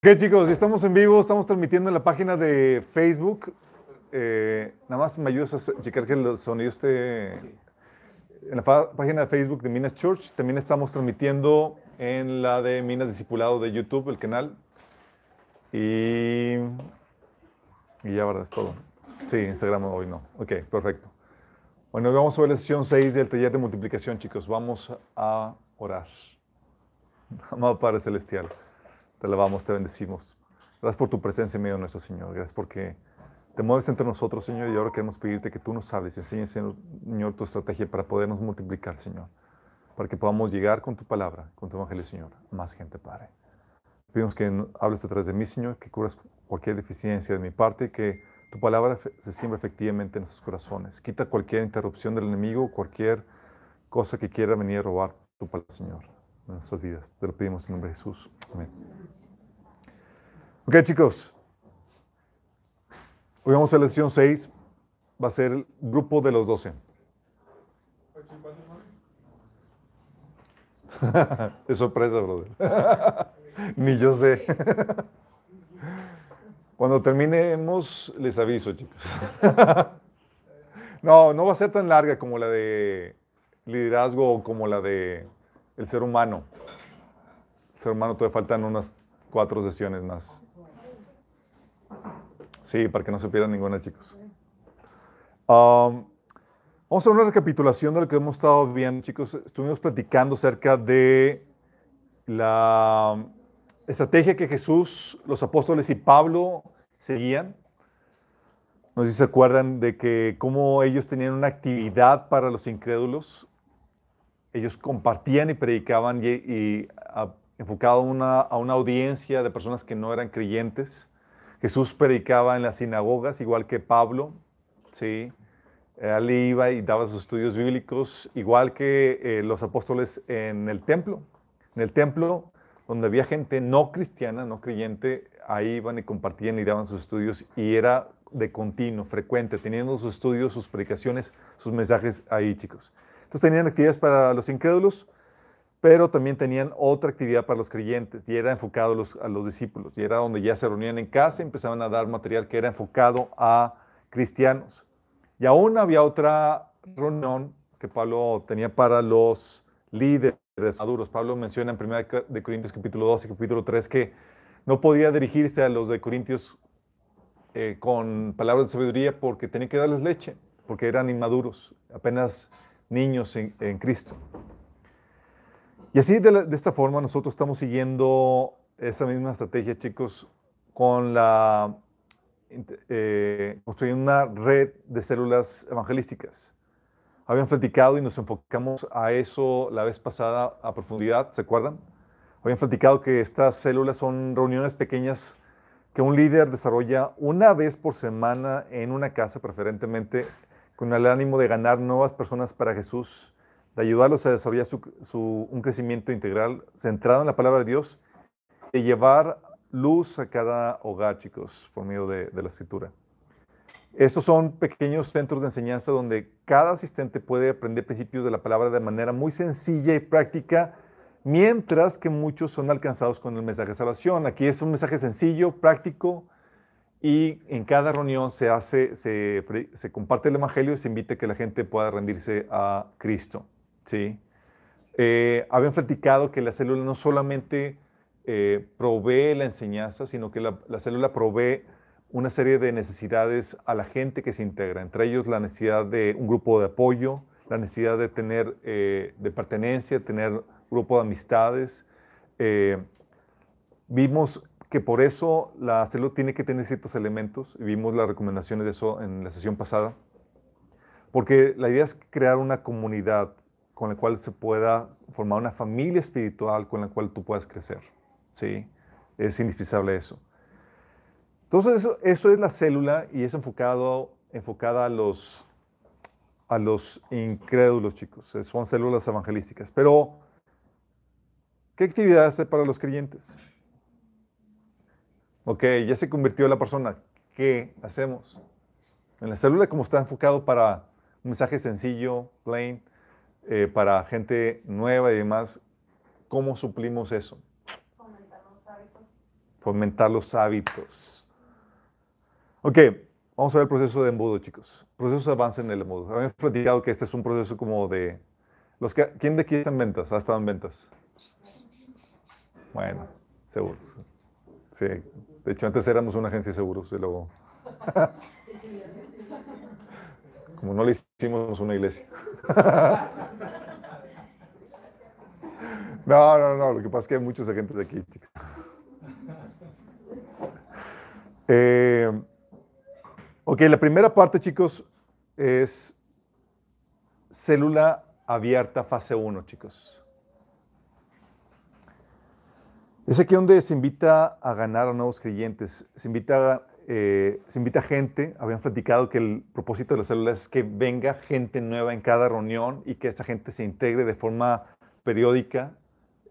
Ok, chicos, estamos en vivo, estamos transmitiendo en la página de Facebook. Eh, nada más me ayudas a checar que el sonido esté en la página de Facebook de Minas Church. También estamos transmitiendo en la de Minas Discipulado de YouTube, el canal. Y, ya, ¿verdad? Es todo. Sí, Instagram hoy no. Ok, perfecto. Bueno, vamos a ver la sesión 6 del taller de multiplicación, chicos. Vamos a orar. Amado Padre Celestial, te alabamos, te bendecimos. Gracias por tu presencia en medio de nuestro Señor. Gracias porque te mueves entre nosotros, Señor, y ahora queremos pedirte que tú nos hables y enseñes, Señor, tu estrategia para podernos multiplicar, Señor. Para que podamos llegar con tu palabra, con tu evangelio, Señor, más gente, Padre. Pedimos que hables detrás de mí, Señor, que cubras cualquier deficiencia de mi parte, que tu palabra se siembra efectivamente en nuestros corazones. Quita cualquier interrupción del enemigo, cualquier cosa que quiera venir a robar tu palabra, Señor, en nuestras vidas. Te lo pedimos en nombre de Jesús. Amén. Ok, chicos. Hoy vamos a la lección 6. Va a ser el grupo de los 12. es sorpresa, brother. Ni yo sé. Cuando terminemos, les aviso, chicos. no, no va a ser tan larga como la de liderazgo o como la de el ser humano. El ser humano todavía faltan unas cuatro sesiones más. Sí, para que no se pierdan ninguna, chicos. Um, vamos a una recapitulación de lo que hemos estado viendo, chicos. Estuvimos platicando acerca de la estrategia que Jesús, los apóstoles y Pablo seguían. No sé si se acuerdan de que cómo ellos tenían una actividad para los incrédulos. Ellos compartían y predicaban y, enfocado a una, a una audiencia de personas que no eran creyentes. Jesús predicaba en las sinagogas, igual que Pablo, ¿sí? Él iba y daba sus estudios bíblicos, igual que eh, los apóstoles en el templo. En el templo donde había gente no cristiana, no creyente, ahí iban y compartían y daban sus estudios y era de continuo, frecuente, teniendo sus estudios, sus predicaciones, sus mensajes ahí, chicos. Entonces tenían actividades para los incrédulos, pero también tenían otra actividad para los creyentes y era enfocado a los, a los discípulos y era donde ya se reunían en casa y empezaban a dar material que era enfocado a cristianos. Y aún había otra reunión que Pablo tenía para los líderes maduros. Pablo menciona en 1 de Corintios capítulo 2 y capítulo 3 que no podía dirigirse a los de Corintios eh, con palabras de sabiduría porque tenía que darles leche, porque eran inmaduros, apenas niños en, Cristo. Y así de, esta forma nosotros estamos siguiendo esa misma estrategia, chicos, con la eh, construyendo una red de células evangelísticas habían platicado y nos enfocamos a eso la vez pasada a profundidad, ¿se acuerdan? Habían platicado que estas células son reuniones pequeñas que un líder desarrolla una vez por semana en una casa, preferentemente con el ánimo de ganar nuevas personas para Jesús, de ayudarlos a desarrollar su, un crecimiento integral centrado en la palabra de Dios, de llevar luz a cada hogar, chicos, por medio de la escritura. Estos son pequeños centros de enseñanza donde cada asistente puede aprender principios de la palabra de manera muy sencilla y práctica, mientras que muchos son alcanzados con el mensaje de salvación. Aquí es un mensaje sencillo, práctico, y en cada reunión se hace, se, comparte el evangelio y se invita a que la gente pueda rendirse a Cristo. ¿sí? Eh, habían platicado que la célula no solamente eh, provee la enseñanza, sino que la, la célula provee una serie de necesidades a la gente que se integra, entre ellos la necesidad de un grupo de apoyo, la necesidad de tener, eh, de pertenencia, tener grupo de amistades. Eh, vimos que por eso la salud tiene que tener ciertos elementos, y vimos las recomendaciones de eso en la sesión pasada, porque la idea es crear una comunidad con la cual se pueda formar una familia espiritual con la cual tú puedas crecer. ¿sí? Es indispensable eso. Entonces, eso, es la célula y es enfocado, enfocada a los, a los incrédulos, chicos. Son células evangelísticas. Pero, ¿qué actividad hace para los creyentes? Ok, ya se convirtió la persona. ¿Qué hacemos? En la célula, como está enfocado para un mensaje sencillo, plain, eh, para gente nueva y demás, ¿cómo suplimos eso? fomentar los hábitos. Ok, vamos a ver el proceso de embudo, chicos. Proceso de avance en el embudo. Habíamos platicado que este es un proceso como de... Los que, ¿Quién de aquí está en ventas? ¿Ha estado en ventas? Bueno, seguros. Sí, de hecho antes éramos una agencia de seguros y luego... Como no le hicimos una iglesia. No, no, no, lo que pasa es que hay muchos agentes aquí, chicos. Eh, ok, la primera parte, chicos, es célula abierta fase 1, chicos. Es aquí donde se invita a ganar a nuevos creyentes, se invita, eh, se invita gente, habían platicado que el propósito de las células es que venga gente nueva en cada reunión y que esa gente se integre de forma periódica,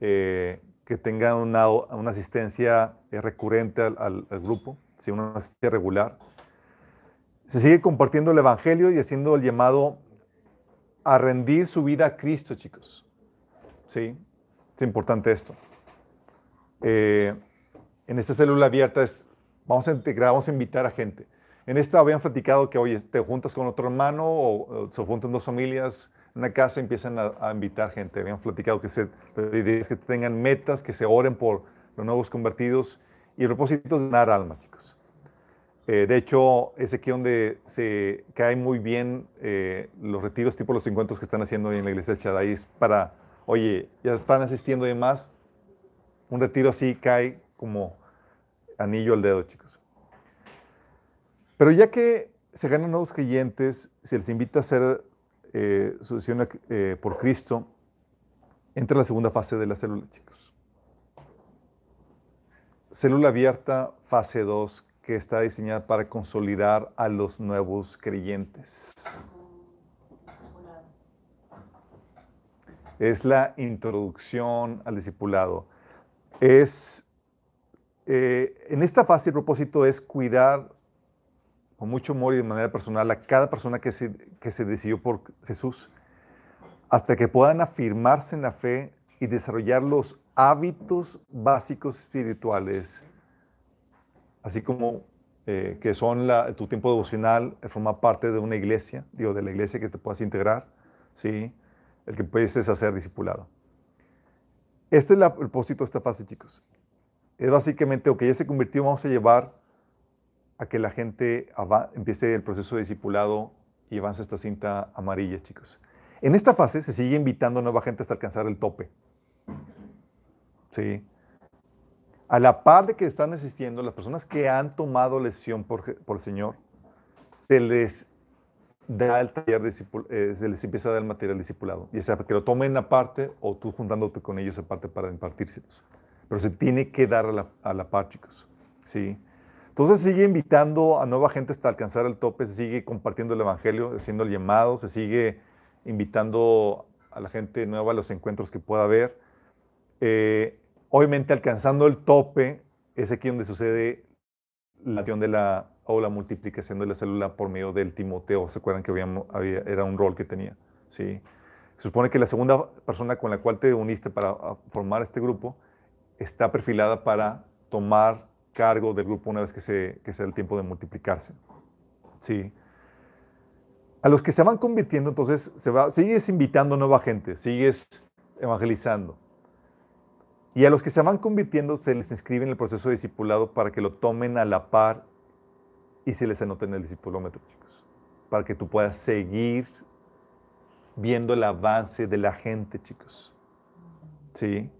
eh, que tenga una, una asistencia eh, recurrente al, grupo si una asistencia regular. Se sigue compartiendo el Evangelio y haciendo el llamado a rendir su vida a Cristo, chicos. ¿Sí? Es importante esto. Eh, en esta célula abierta es, vamos a integrar, vamos a invitar a gente. En esta habían platicado que, oye, te juntas con otro hermano o, o se juntan dos familias en una casa y empiezan a, a, invitar gente. Habían platicado que, se, que tengan metas, que se oren por los nuevos convertidos y el propósito es ganar almas, chicos. Eh, de hecho, es aquí donde se cae muy bien eh, los retiros tipo los encuentros que están haciendo en la iglesia de Chadai. Es para, oye, ya están asistiendo y demás. Un retiro así cae como anillo al dedo, chicos. Pero ya que se ganan nuevos creyentes, se les invita a hacer eh, su decisión eh, por Cristo, entra la segunda fase de la célula, chicos. Célula abierta, fase 2, que está diseñada para consolidar a los nuevos creyentes. Es la introducción al discipulado. Es, eh, en esta fase el propósito es cuidar con mucho amor y de manera personal a cada persona que se, que se decidió por Jesús, hasta que puedan afirmarse en la fe y desarrollar los hábitos básicos espirituales, así como eh, que son tu tiempo devocional, formar parte de una iglesia, digo, de la iglesia que te puedas integrar, ¿sí? el que puedes hacer discipulado. Este es la, el propósito de esta fase, chicos. Es básicamente, ok, ya se convirtió, vamos a llevar a que la gente empiece el proceso de discipulado y avance esta cinta amarilla, chicos. En esta fase se sigue invitando a nueva gente hasta alcanzar el tope. ¿Sí? A la par de que están asistiendo, las personas que han tomado lesión por, por el Señor, se les da el taller, de, eh, se les empieza a dar el material discipulado. Y sea que lo tomen aparte o tú juntándote con ellos aparte para impartírselos. Pero se tiene que dar a la, a la par, chicos. ¿Sí? Entonces sigue invitando a nueva gente hasta alcanzar el tope, se sigue compartiendo el Evangelio, haciendo el llamado, se sigue invitando a la gente nueva a los encuentros que pueda haber. Eh, obviamente alcanzando el tope es aquí donde sucede la acción de la, o la multiplicación de la célula por medio del Timoteo. ¿Se acuerdan que había, era un rol que tenía? ¿sí? Se supone que la segunda persona con la cual te uniste para formar este grupo está perfilada para tomar cargo del grupo una vez que, se, que sea el tiempo de multiplicarse. ¿Sí? A los que se van convirtiendo, entonces, se va, sigues invitando nueva gente, sigues evangelizando. Y a los que se van convirtiendo se les inscribe en el proceso de discipulado para que lo tomen a la par y se les anote en el discipulómetro, chicos. Para que tú puedas seguir viendo el avance de la gente, chicos. ¿Sí?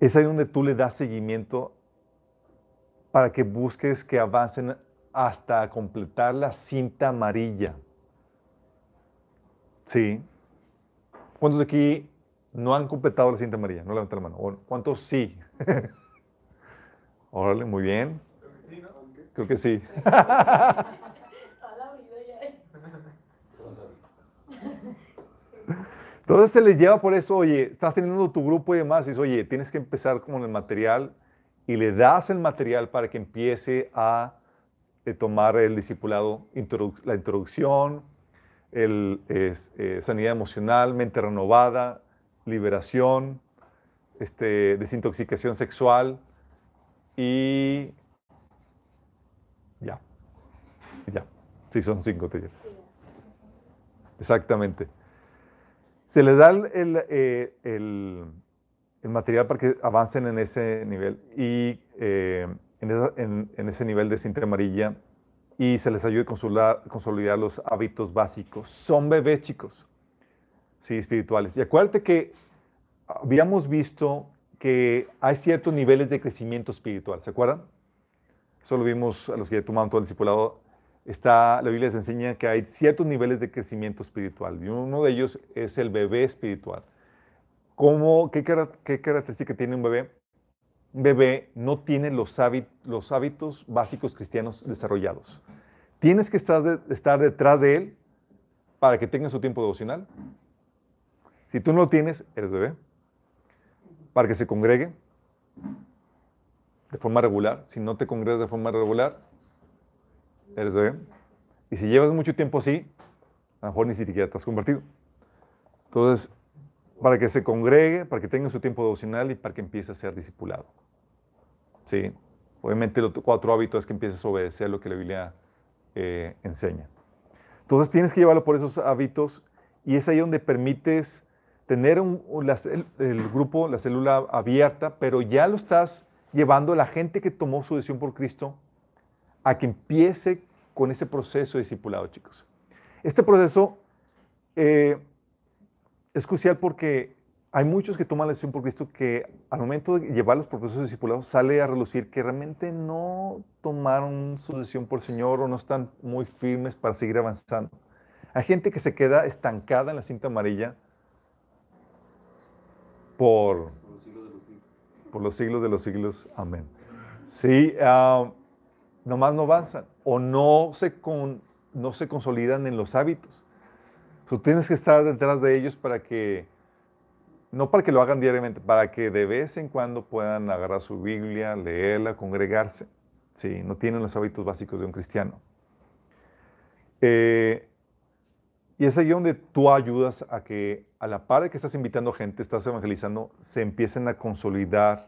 Es ahí donde tú le das seguimiento para que busques que avancen hasta completar la cinta amarilla. ¿Sí? ¿Cuántos de aquí no han completado la cinta amarilla? No levanten la mano. ¿Cuántos sí? Órale, muy bien. Creo que sí. Entonces se les lleva por eso, oye, estás teniendo tu grupo y demás, y dices, oye, tienes que empezar con el material y le das el material para que empiece a eh, tomar el discipulado, la introducción, el, eh, sanidad emocional, mente renovada, liberación, este, desintoxicación sexual y ya. Ya. Sí, son cinco talleres. Exactamente. Se les da el, eh, el, el, material para que avancen en ese nivel y eh, en, en, ese nivel de cinta amarilla y se les ayude a consolidar, los hábitos básicos. Son bebés, chicos, sí, espirituales. Y acuérdate que habíamos visto que hay ciertos niveles de crecimiento espiritual, ¿se acuerdan? Eso lo vimos a los que ya tomaron todo el discipulado está, la Biblia les enseña que hay ciertos niveles de crecimiento espiritual y uno de ellos es el bebé espiritual. ¿Cómo, qué, qué característica tiene un bebé? Un bebé no tiene los, los hábitos básicos cristianos desarrollados. Tienes que estar, estar detrás de él para que tenga su tiempo devocional. Si tú no lo tienes, eres bebé. Para que se congregue de forma regular. Si no te congregas de forma regular, Y si llevas mucho tiempo así, a lo mejor ni siquiera te has convertido. Entonces, para que se congregue, para que tenga su tiempo devocional y para que empiece a ser discipulado. ¿Sí? Obviamente, los cuatro hábitos es que empieces a obedecer lo que la Biblia eh, enseña. Entonces, tienes que llevarlo por esos hábitos y es ahí donde permites tener un, el grupo, la célula abierta, pero ya lo estás llevando a la gente que tomó su decisión por Cristo a que empiece con ese proceso de discipulado, chicos. Este proceso eh, es crucial porque hay muchos que toman la decisión por Cristo que al momento de llevar los procesos de discipulado sale a relucir que realmente no tomaron su decisión por el Señor o no están muy firmes para seguir avanzando. Hay gente que se queda estancada en la cinta amarilla por, por los siglos de los siglos. Amén. Sí, uh, nomás no avanzan o no se, no se consolidan en los hábitos. Tú tienes que estar detrás de ellos para que, no para que lo hagan diariamente, para que de vez en cuando puedan agarrar su Biblia, leerla, congregarse. Sí, no tienen los hábitos básicos de un cristiano. Eh, y es ahí donde tú ayudas a que a la par de que estás invitando gente, estás evangelizando, se empiecen a consolidar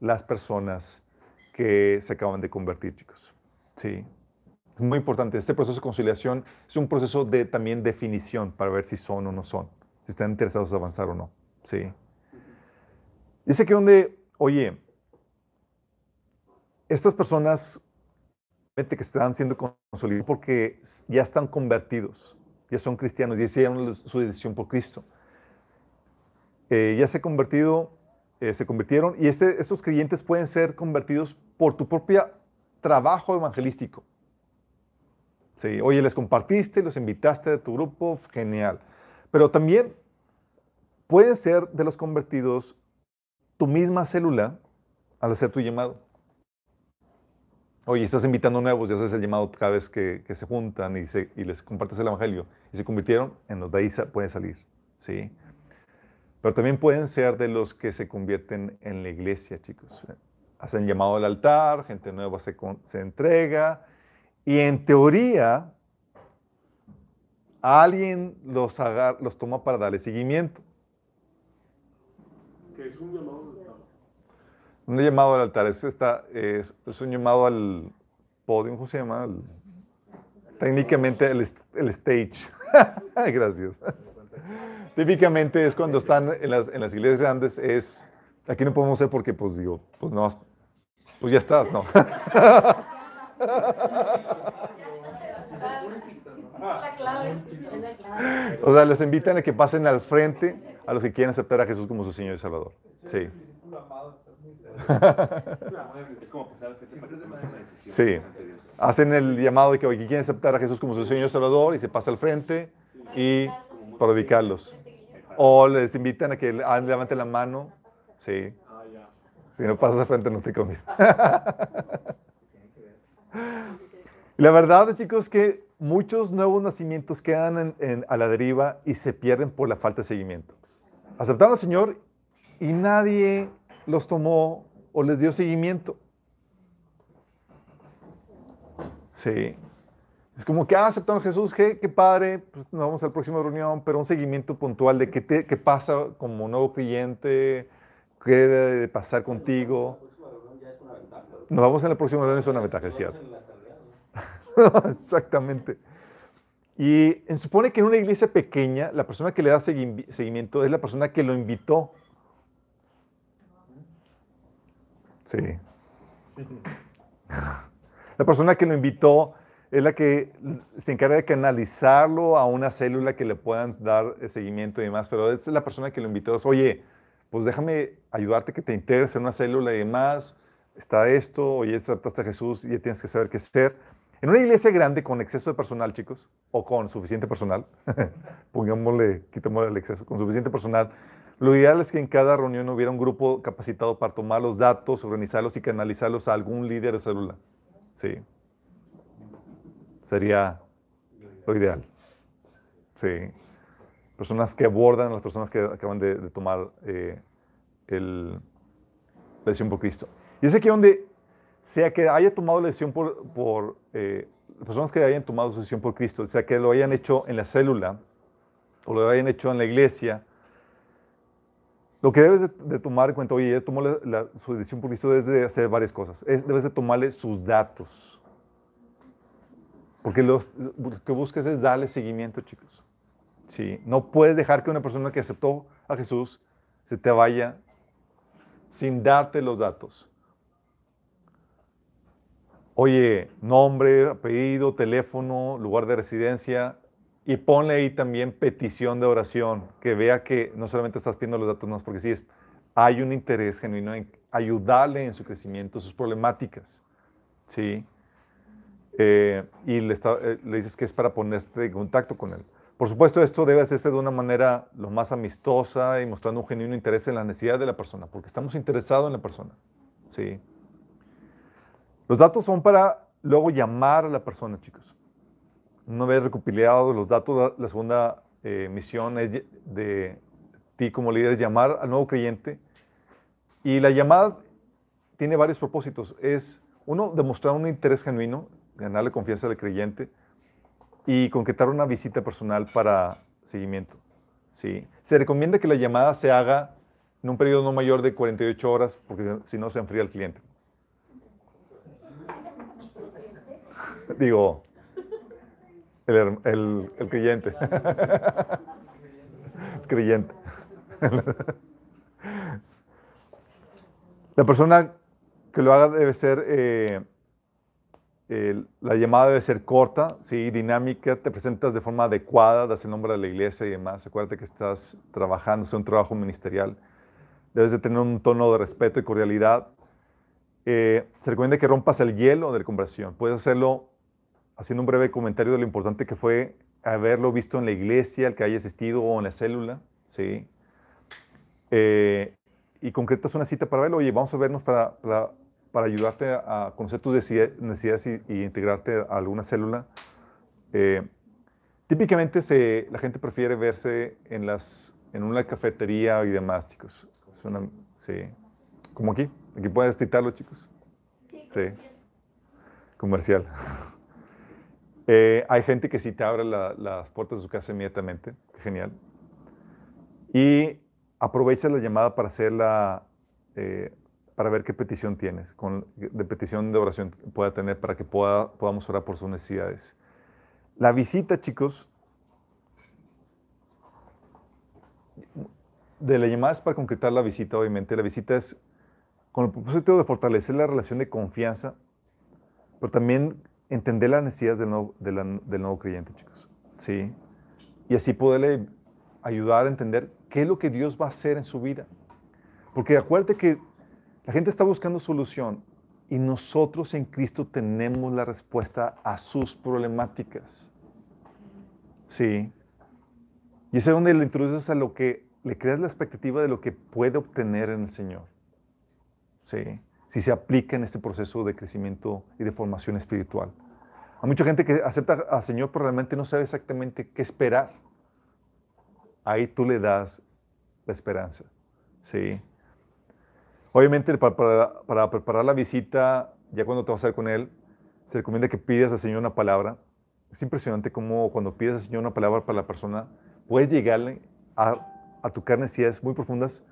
las personas que se acaban de convertir, chicos. Sí. Es muy importante. Este proceso de conciliación es un proceso de también definición para ver si son o no son, si están interesados en avanzar o no. Sí. Dice que donde, oye, estas personas que están siendo consolidados porque ya están convertidos, ya son cristianos, ya hicieron su decisión por Cristo. Eh, ya se ha convertido eh, se convirtieron y este, estos creyentes pueden ser convertidos por tu propio trabajo evangelístico. Sí, oye, les compartiste, los invitaste de tu grupo, genial. Pero también pueden ser de los convertidos tu misma célula al hacer tu llamado. Oye, estás invitando nuevos y haces el llamado cada vez que, se juntan y, y, les compartes el evangelio y se convirtieron, en los de ahí pueden salir. ¿sí? Pero también pueden ser de los que se convierten en la iglesia, chicos. Hacen llamado al altar, gente nueva se, se entrega y en teoría alguien los, los toma para darle seguimiento. ¿Qué es un llamado al altar? Un llamado al altar es, esta, es, es un llamado al podio, ¿cómo se llama? técnicamente el, el stage. Gracias. Típicamente es cuando están en las, en las iglesias grandes, es, aquí no podemos hacer porque, pues digo, pues no, pues ya estás, ¿no? O sea, les invitan a que pasen al frente a los que quieren aceptar a Jesús como su Señor y Salvador. Sí. Sí. Hacen el llamado de que hoy quieren aceptar a Jesús como su Señor y Salvador y se pasa al frente y para ubicarlos. O les invitan a que levanten la mano. Sí. Si no pasas al frente no te conviene. la verdad, chicos, es que muchos nuevos nacimientos quedan a la deriva y se pierden por la falta de seguimiento. Aceptaron al Señor y nadie los tomó o les dio seguimiento. Sí. Es como que, ah, aceptaron a Jesús, qué, padre, pues nos vamos a la próxima reunión, pero un seguimiento puntual de qué, pasa como nuevo cliente, qué debe pasar contigo. Nos vamos en la próxima reunión, es una ventaja, es cierto. Exactamente. Y se supone que en una iglesia pequeña, la persona que le da seguimiento es la persona que lo invitó. Sí. La persona que lo invitó es la que se encarga de canalizarlo a una célula que le puedan dar seguimiento y demás, pero es la persona que lo invitó. Es, Oye, pues déjame ayudarte que te integres en una célula y demás. Está esto, oye, aceptaste a Jesús y ya tienes que saber qué hacer. En una iglesia grande con exceso de personal, chicos, o con suficiente personal, pongámosle, quitémosle el exceso, con suficiente personal, lo ideal es que en cada reunión hubiera un grupo capacitado para tomar los datos, organizarlos y canalizarlos a algún líder de célula. Sí. Sería lo ideal. Sí. Personas que abordan a las personas que acaban de, tomar eh, el, la decisión por Cristo. Y es aquí donde sea que haya tomado la decisión por, por eh, personas que hayan tomado su decisión por Cristo, sea que lo hayan hecho en la célula o lo hayan hecho en la iglesia, lo que debes de, tomar en cuenta, oye, ya tomó su decisión por Cristo, debes de hacer varias cosas. debes de tomarle sus datos. Porque lo que busques es darle seguimiento, chicos. Sí, no puedes dejar que una persona que aceptó a Jesús se te vaya sin darte los datos oye, nombre, apellido, teléfono, lugar de residencia, y ponle ahí también petición de oración, que vea que no solamente estás pidiendo los datos, no, porque sí es, hay un interés genuino en ayudarle en su crecimiento, sus problemáticas, ¿sí? Eh, y le, eh, le, dices que es para ponerte en contacto con él. Por supuesto, esto debe hacerse de una manera lo más amistosa y mostrando un genuino interés en la necesidad de la persona, porque estamos interesados en la persona, ¿sí? Los datos son para luego llamar a la persona, chicos. Una vez recopilado los datos, la segunda eh, misión es de ti como líder, llamar al nuevo creyente. Y la llamada tiene varios propósitos. Es, uno, demostrar un interés genuino, ganarle confianza al creyente y concretar una visita personal para seguimiento. ¿sí? Se recomienda que la llamada se haga en un periodo no mayor de 48 horas, porque si no se enfría el cliente. Digo, el, el, el creyente. creyente. La persona que lo haga debe ser, eh, la llamada debe ser corta, ¿sí? dinámica, te presentas de forma adecuada, das el nombre de la iglesia y demás. Acuérdate que estás trabajando, es un trabajo ministerial. Debes de tener un tono de respeto y cordialidad. Eh, se recomienda que rompas el hielo de la conversación. Puedes hacerlo haciendo un breve comentario de lo importante que fue haberlo visto en la iglesia, el que haya asistido o en la célula, ¿sí? Eh, y concretas una cita para verlo, oye, vamos a vernos para, para, ayudarte a, conocer tus necesidades y, integrarte a alguna célula. Eh, típicamente se, la gente prefiere verse en, las, en una cafetería y demás, chicos. sí. Como aquí. Aquí puedes citarlo, chicos. Sí. Comercial. Eh, hay gente que sí te abre las puertas de su casa inmediatamente. Genial. Y aprovecha la llamada para hacerla, eh, para ver qué petición tienes, de petición de oración pueda tener para que pueda, podamos orar por sus necesidades. La visita, chicos, de la llamada es para concretar la visita, obviamente. La visita es con el propósito de fortalecer la relación de confianza, pero también entender las necesidades del nuevo, del nuevo creyente, chicos. ¿Sí? Y así poderle ayudar a entender qué es lo que Dios va a hacer en su vida. Porque acuérdate que la gente está buscando solución y nosotros en Cristo tenemos la respuesta a sus problemáticas. Sí. Y es donde le introduces a lo que le creas la expectativa de lo que puede obtener en el Señor. Sí si se aplica en este proceso de crecimiento y de formación espiritual. Hay mucha gente que acepta al Señor, pero realmente no sabe exactamente qué esperar. Ahí tú le das la esperanza. ¿sí? Obviamente, para, para, preparar la visita, ya cuando te vas a ver con Él, se recomienda que pidas al Señor una palabra. Es impresionante cómo cuando pides al Señor una palabra para la persona, puedes llegarle a, a tocar necesidades muy profundas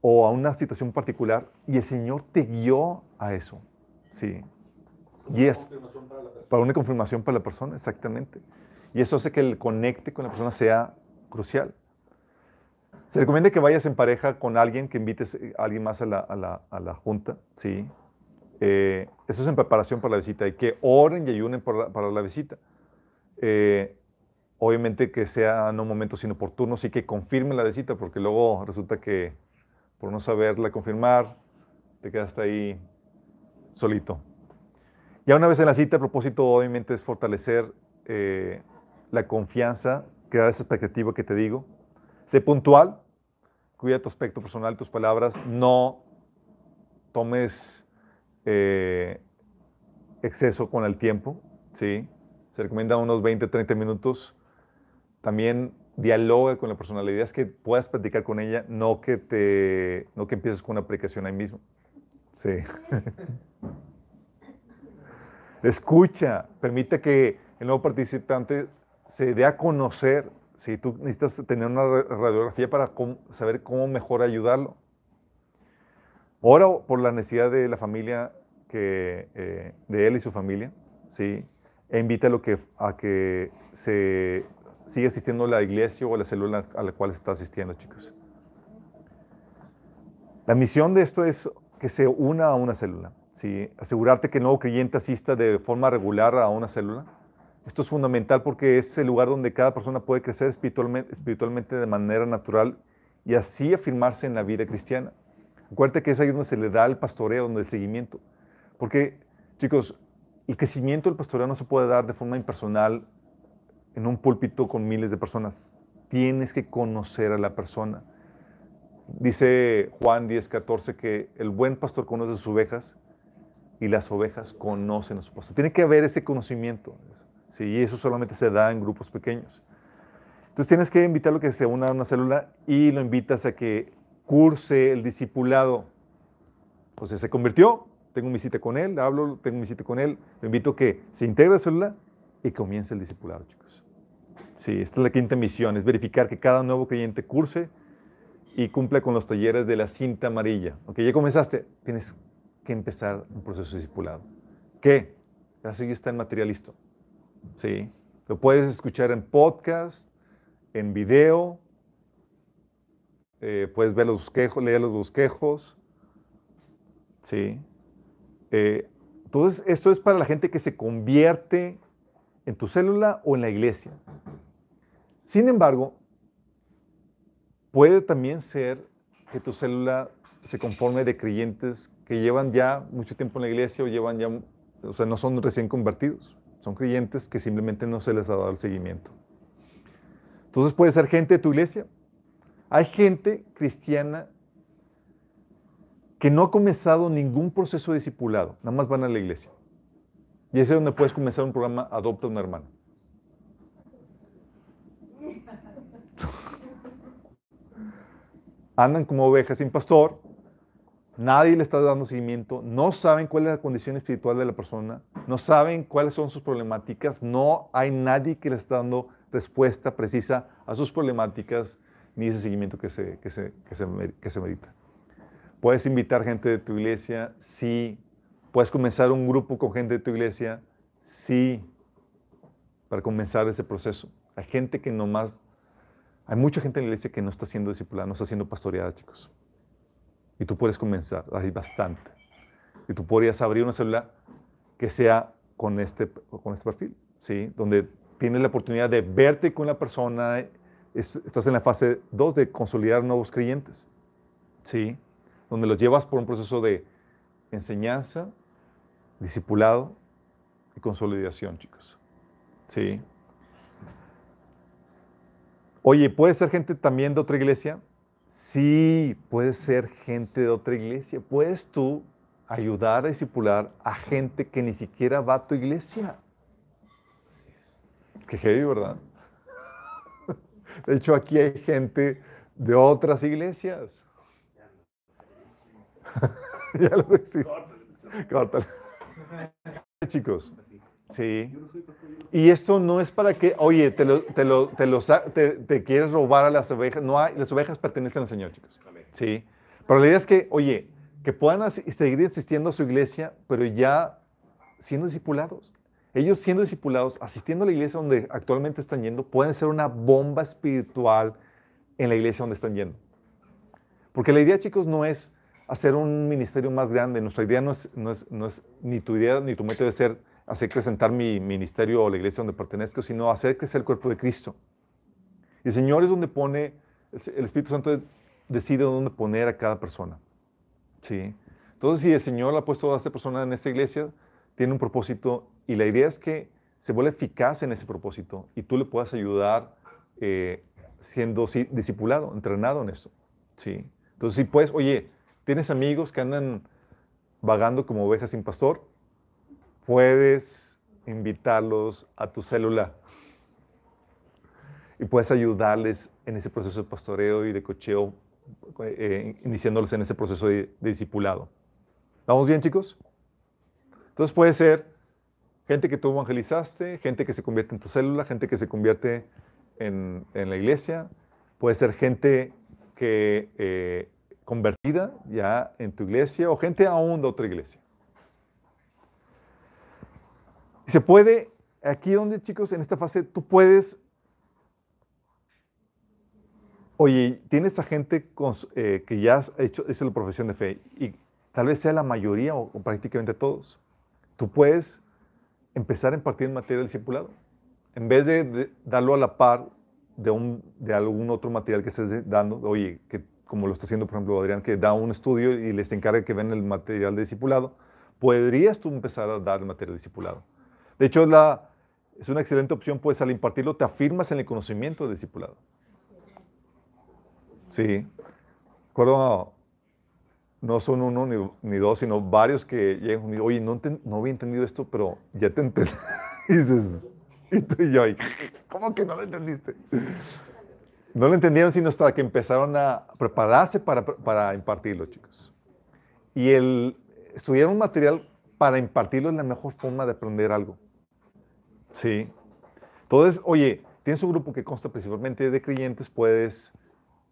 o a una situación particular y el Señor te guió a eso. Sí. Y es para una confirmación para la persona, exactamente. Y eso hace que el conecte con la persona sea crucial. Se recomienda que vayas en pareja con alguien, que invites a alguien más a la, a la, a la junta, sí. Eh, eso es en preparación para la visita y que oren y ayunen para la visita. Eh, obviamente que sea no momentos inoportunos y que confirmen la visita, porque luego resulta que por no saberla confirmar, te quedaste ahí solito. Ya una vez en la cita, el propósito obviamente es fortalecer eh, la confianza, crear esa expectativa que te digo. Sé puntual, cuida tu aspecto personal, tus palabras, no tomes eh, exceso con el tiempo, ¿sí? Se recomienda unos 20, 30 minutos. También dialoga con la persona. La idea es que puedas platicar con ella, no que, te, no que empieces con una aplicación ahí mismo. Sí. Escucha, permite que el nuevo participante se dé a conocer. Si tú necesitas tener una radiografía para saber cómo mejor ayudarlo. Ora por la necesidad de la familia, que, eh, de él y su familia, ¿sí? E invítalo que, a que se siga asistiendo a la iglesia o a la célula a la cual está asistiendo, chicos. La misión de esto es que se una a una célula, ¿sí? Asegurarte que el nuevo creyente asista de forma regular a una célula. Esto es fundamental porque es el lugar donde cada persona puede crecer espiritualmente, espiritualmente de manera natural y así afirmarse en la vida cristiana. Acuérdate que es ahí donde se le da el pastoreo, donde el seguimiento. Porque, chicos, el crecimiento del pastoreo no se puede dar de forma impersonal en un púlpito con miles de personas. Tienes que conocer a la persona. Dice Juan 10, 14 que el buen pastor conoce a sus ovejas y las ovejas conocen a su pastor. Tiene que haber ese conocimiento. Sí, y eso solamente se da en grupos pequeños. Entonces tienes que invitarlo a que se una a una célula y lo invitas a que curse el discipulado. O sea, se convirtió, tengo mi cita con él, hablo, tengo mi cita con él, lo invito a que se integre a la célula y comience el discipulado, chicos. Sí, esta es la quinta misión, es verificar que cada nuevo creyente curse y cumpla con los talleres de la cinta amarilla. Ok, ya comenzaste, tienes que empezar un proceso de discipulado. ¿Qué? Así está el material listo. Sí, lo puedes escuchar en podcast, en video, eh, puedes ver los bosquejos, leer los bosquejos. Sí. Eh, entonces, esto es para la gente que se convierte en tu célula o en la iglesia. Sin embargo, puede también ser que tu célula se conforme de creyentes que llevan ya mucho tiempo en la iglesia o llevan ya, o sea, no son recién convertidos, son creyentes que simplemente no se les ha dado el seguimiento. Entonces puede ser gente de tu iglesia, hay gente cristiana que no ha comenzado ningún proceso de discipulado, nada más van a la iglesia. Y ese es donde puedes comenzar un programa Adopta a un hermano. Andan como ovejas sin pastor, nadie le está dando seguimiento, no saben cuál es la condición espiritual de la persona, no saben cuáles son sus problemáticas, no hay nadie que le está dando respuesta precisa a sus problemáticas ni ese seguimiento que se, que se, que se, que se medita. Puedes invitar gente de tu iglesia, sí. Puedes comenzar un grupo con gente de tu iglesia, sí, para comenzar ese proceso. Hay gente que nomás, hay mucha gente en la iglesia que no está siendo discipulada, no está siendo pastoreada, chicos. Y tú puedes comenzar, hay bastante. Y tú podrías abrir una célula que sea con este, con este perfil, ¿sí? Donde tienes la oportunidad de verte con la persona estás en la fase 2 de consolidar nuevos creyentes, ¿sí? Donde los llevas por un proceso de enseñanza, discipulado y consolidación, chicos. ¿Sí? Oye, ¿puede ser gente también de otra iglesia? Sí, puede ser gente de otra iglesia. Puedes tú ayudar a discipular a gente que ni siquiera va a tu iglesia. Qué heavy, ¿verdad? De hecho, aquí hay gente de otras iglesias. ya lo decimos. Córtale. Chicos. Sí. Y esto no es para que, oye, te, lo, te, lo, te, quieres robar a las ovejas. No hay, las ovejas pertenecen al Señor, chicos. Sí. Pero la idea es que, oye, que puedan as- seguir asistiendo a su iglesia, pero ya siendo discipulados. Ellos siendo discipulados, asistiendo a la iglesia donde actualmente están yendo, pueden ser una bomba espiritual en la iglesia donde están yendo. Porque la idea, chicos, no es hacer un ministerio más grande. Nuestra idea no es, no es, no es ni tu idea ni tu meta debe ser hacer crecentar mi ministerio o la iglesia donde pertenezco, sino hacer crecer el cuerpo de Cristo. Y el Señor es donde pone, el Espíritu Santo decide dónde poner a cada persona. ¿Sí? Entonces, si el Señor ha puesto a esa persona en esta iglesia, tiene un propósito y la idea es que se vuelva eficaz en ese propósito y tú le puedas ayudar eh, siendo sí, discipulado, entrenado en esto. ¿Sí? Entonces, si puedes, oye, tienes amigos que andan vagando como ovejas sin pastor, puedes invitarlos a tu célula y puedes ayudarles en ese proceso de pastoreo y de cocheo, eh, iniciándolos en ese proceso de, discipulado. ¿Vamos bien, chicos? Entonces puede ser gente que tú evangelizaste, gente que se convierte en tu célula, gente que se convierte en, en la iglesia, puede ser gente que eh, convertida ya en tu iglesia o gente aún de otra iglesia. Y se puede, aquí donde chicos, en esta fase, tú puedes, oye, tienes a gente con- eh, que ya has hecho, es la profesión de fe y tal vez sea la mayoría o, o prácticamente todos. Tú puedes empezar a impartir el material discipulado. En vez de, de darlo a la par de, un, de algún otro material que estés dando, oye, que como lo está haciendo, por ejemplo, Adrián, que da un estudio y les encarga que ven el material de discipulado, podrías tú empezar a dar el material discipulado. De hecho, es, una excelente opción, pues al impartirlo te afirmas en el conocimiento del discipulado. Sí. Recuerdo, no son uno ni, dos, sino varios que llegan conmigo, oye, no, no había entendido esto, pero ya te entendí. Y tú y yo, ¿cómo que no lo entendiste? No lo entendieron sino hasta que empezaron a prepararse para, para impartirlo, chicos. Y el estudiar un material para impartirlo es la mejor forma de aprender algo. Sí. Entonces, oye, tienes un grupo que consta principalmente de creyentes, puedes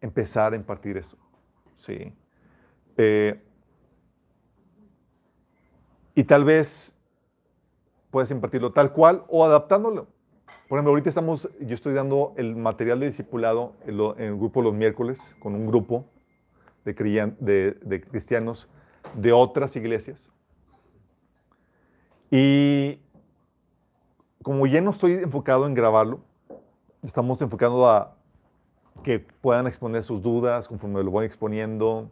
empezar a impartir eso. Sí. Eh, y tal vez puedes impartirlo tal cual o adaptándolo. Por ejemplo, ahorita estamos, yo estoy dando el material de discipulado en, el grupo los miércoles con un grupo de, de cristianos de otras iglesias. Y como ya no estoy enfocado en grabarlo, estamos enfocando a que puedan exponer sus dudas conforme lo voy exponiendo,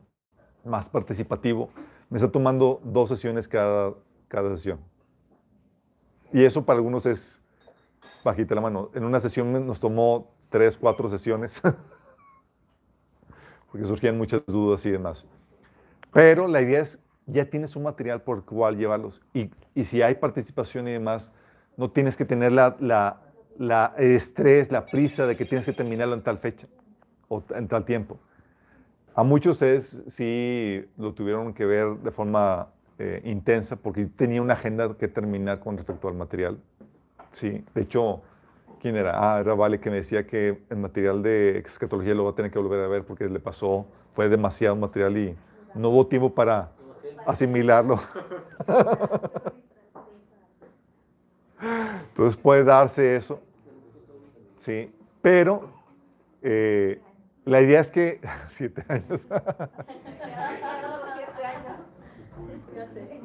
más participativo. Me está tomando dos sesiones cada, cada sesión. Y eso para algunos es bajita la mano. En una sesión nos tomó tres, cuatro sesiones, porque surgían muchas dudas y demás. Pero la idea es, ya tienes un material por el cual llevarlos. Y, y si hay participación y demás, no tienes que tener la, la, la estrés, la prisa de que tienes que terminarlo en tal fecha o en tal tiempo. A muchos ustedes sí lo tuvieron que ver de forma eh, intensa porque tenía una agenda que terminar con respecto al material. Sí, de hecho, ¿quién era? Ah, era Vale que me decía que el material de escatología lo va a tener que volver a ver porque le pasó, fue demasiado material y no hubo tiempo para asimilarlo. Entonces puede darse eso, sí, pero eh, la idea es que, siete años,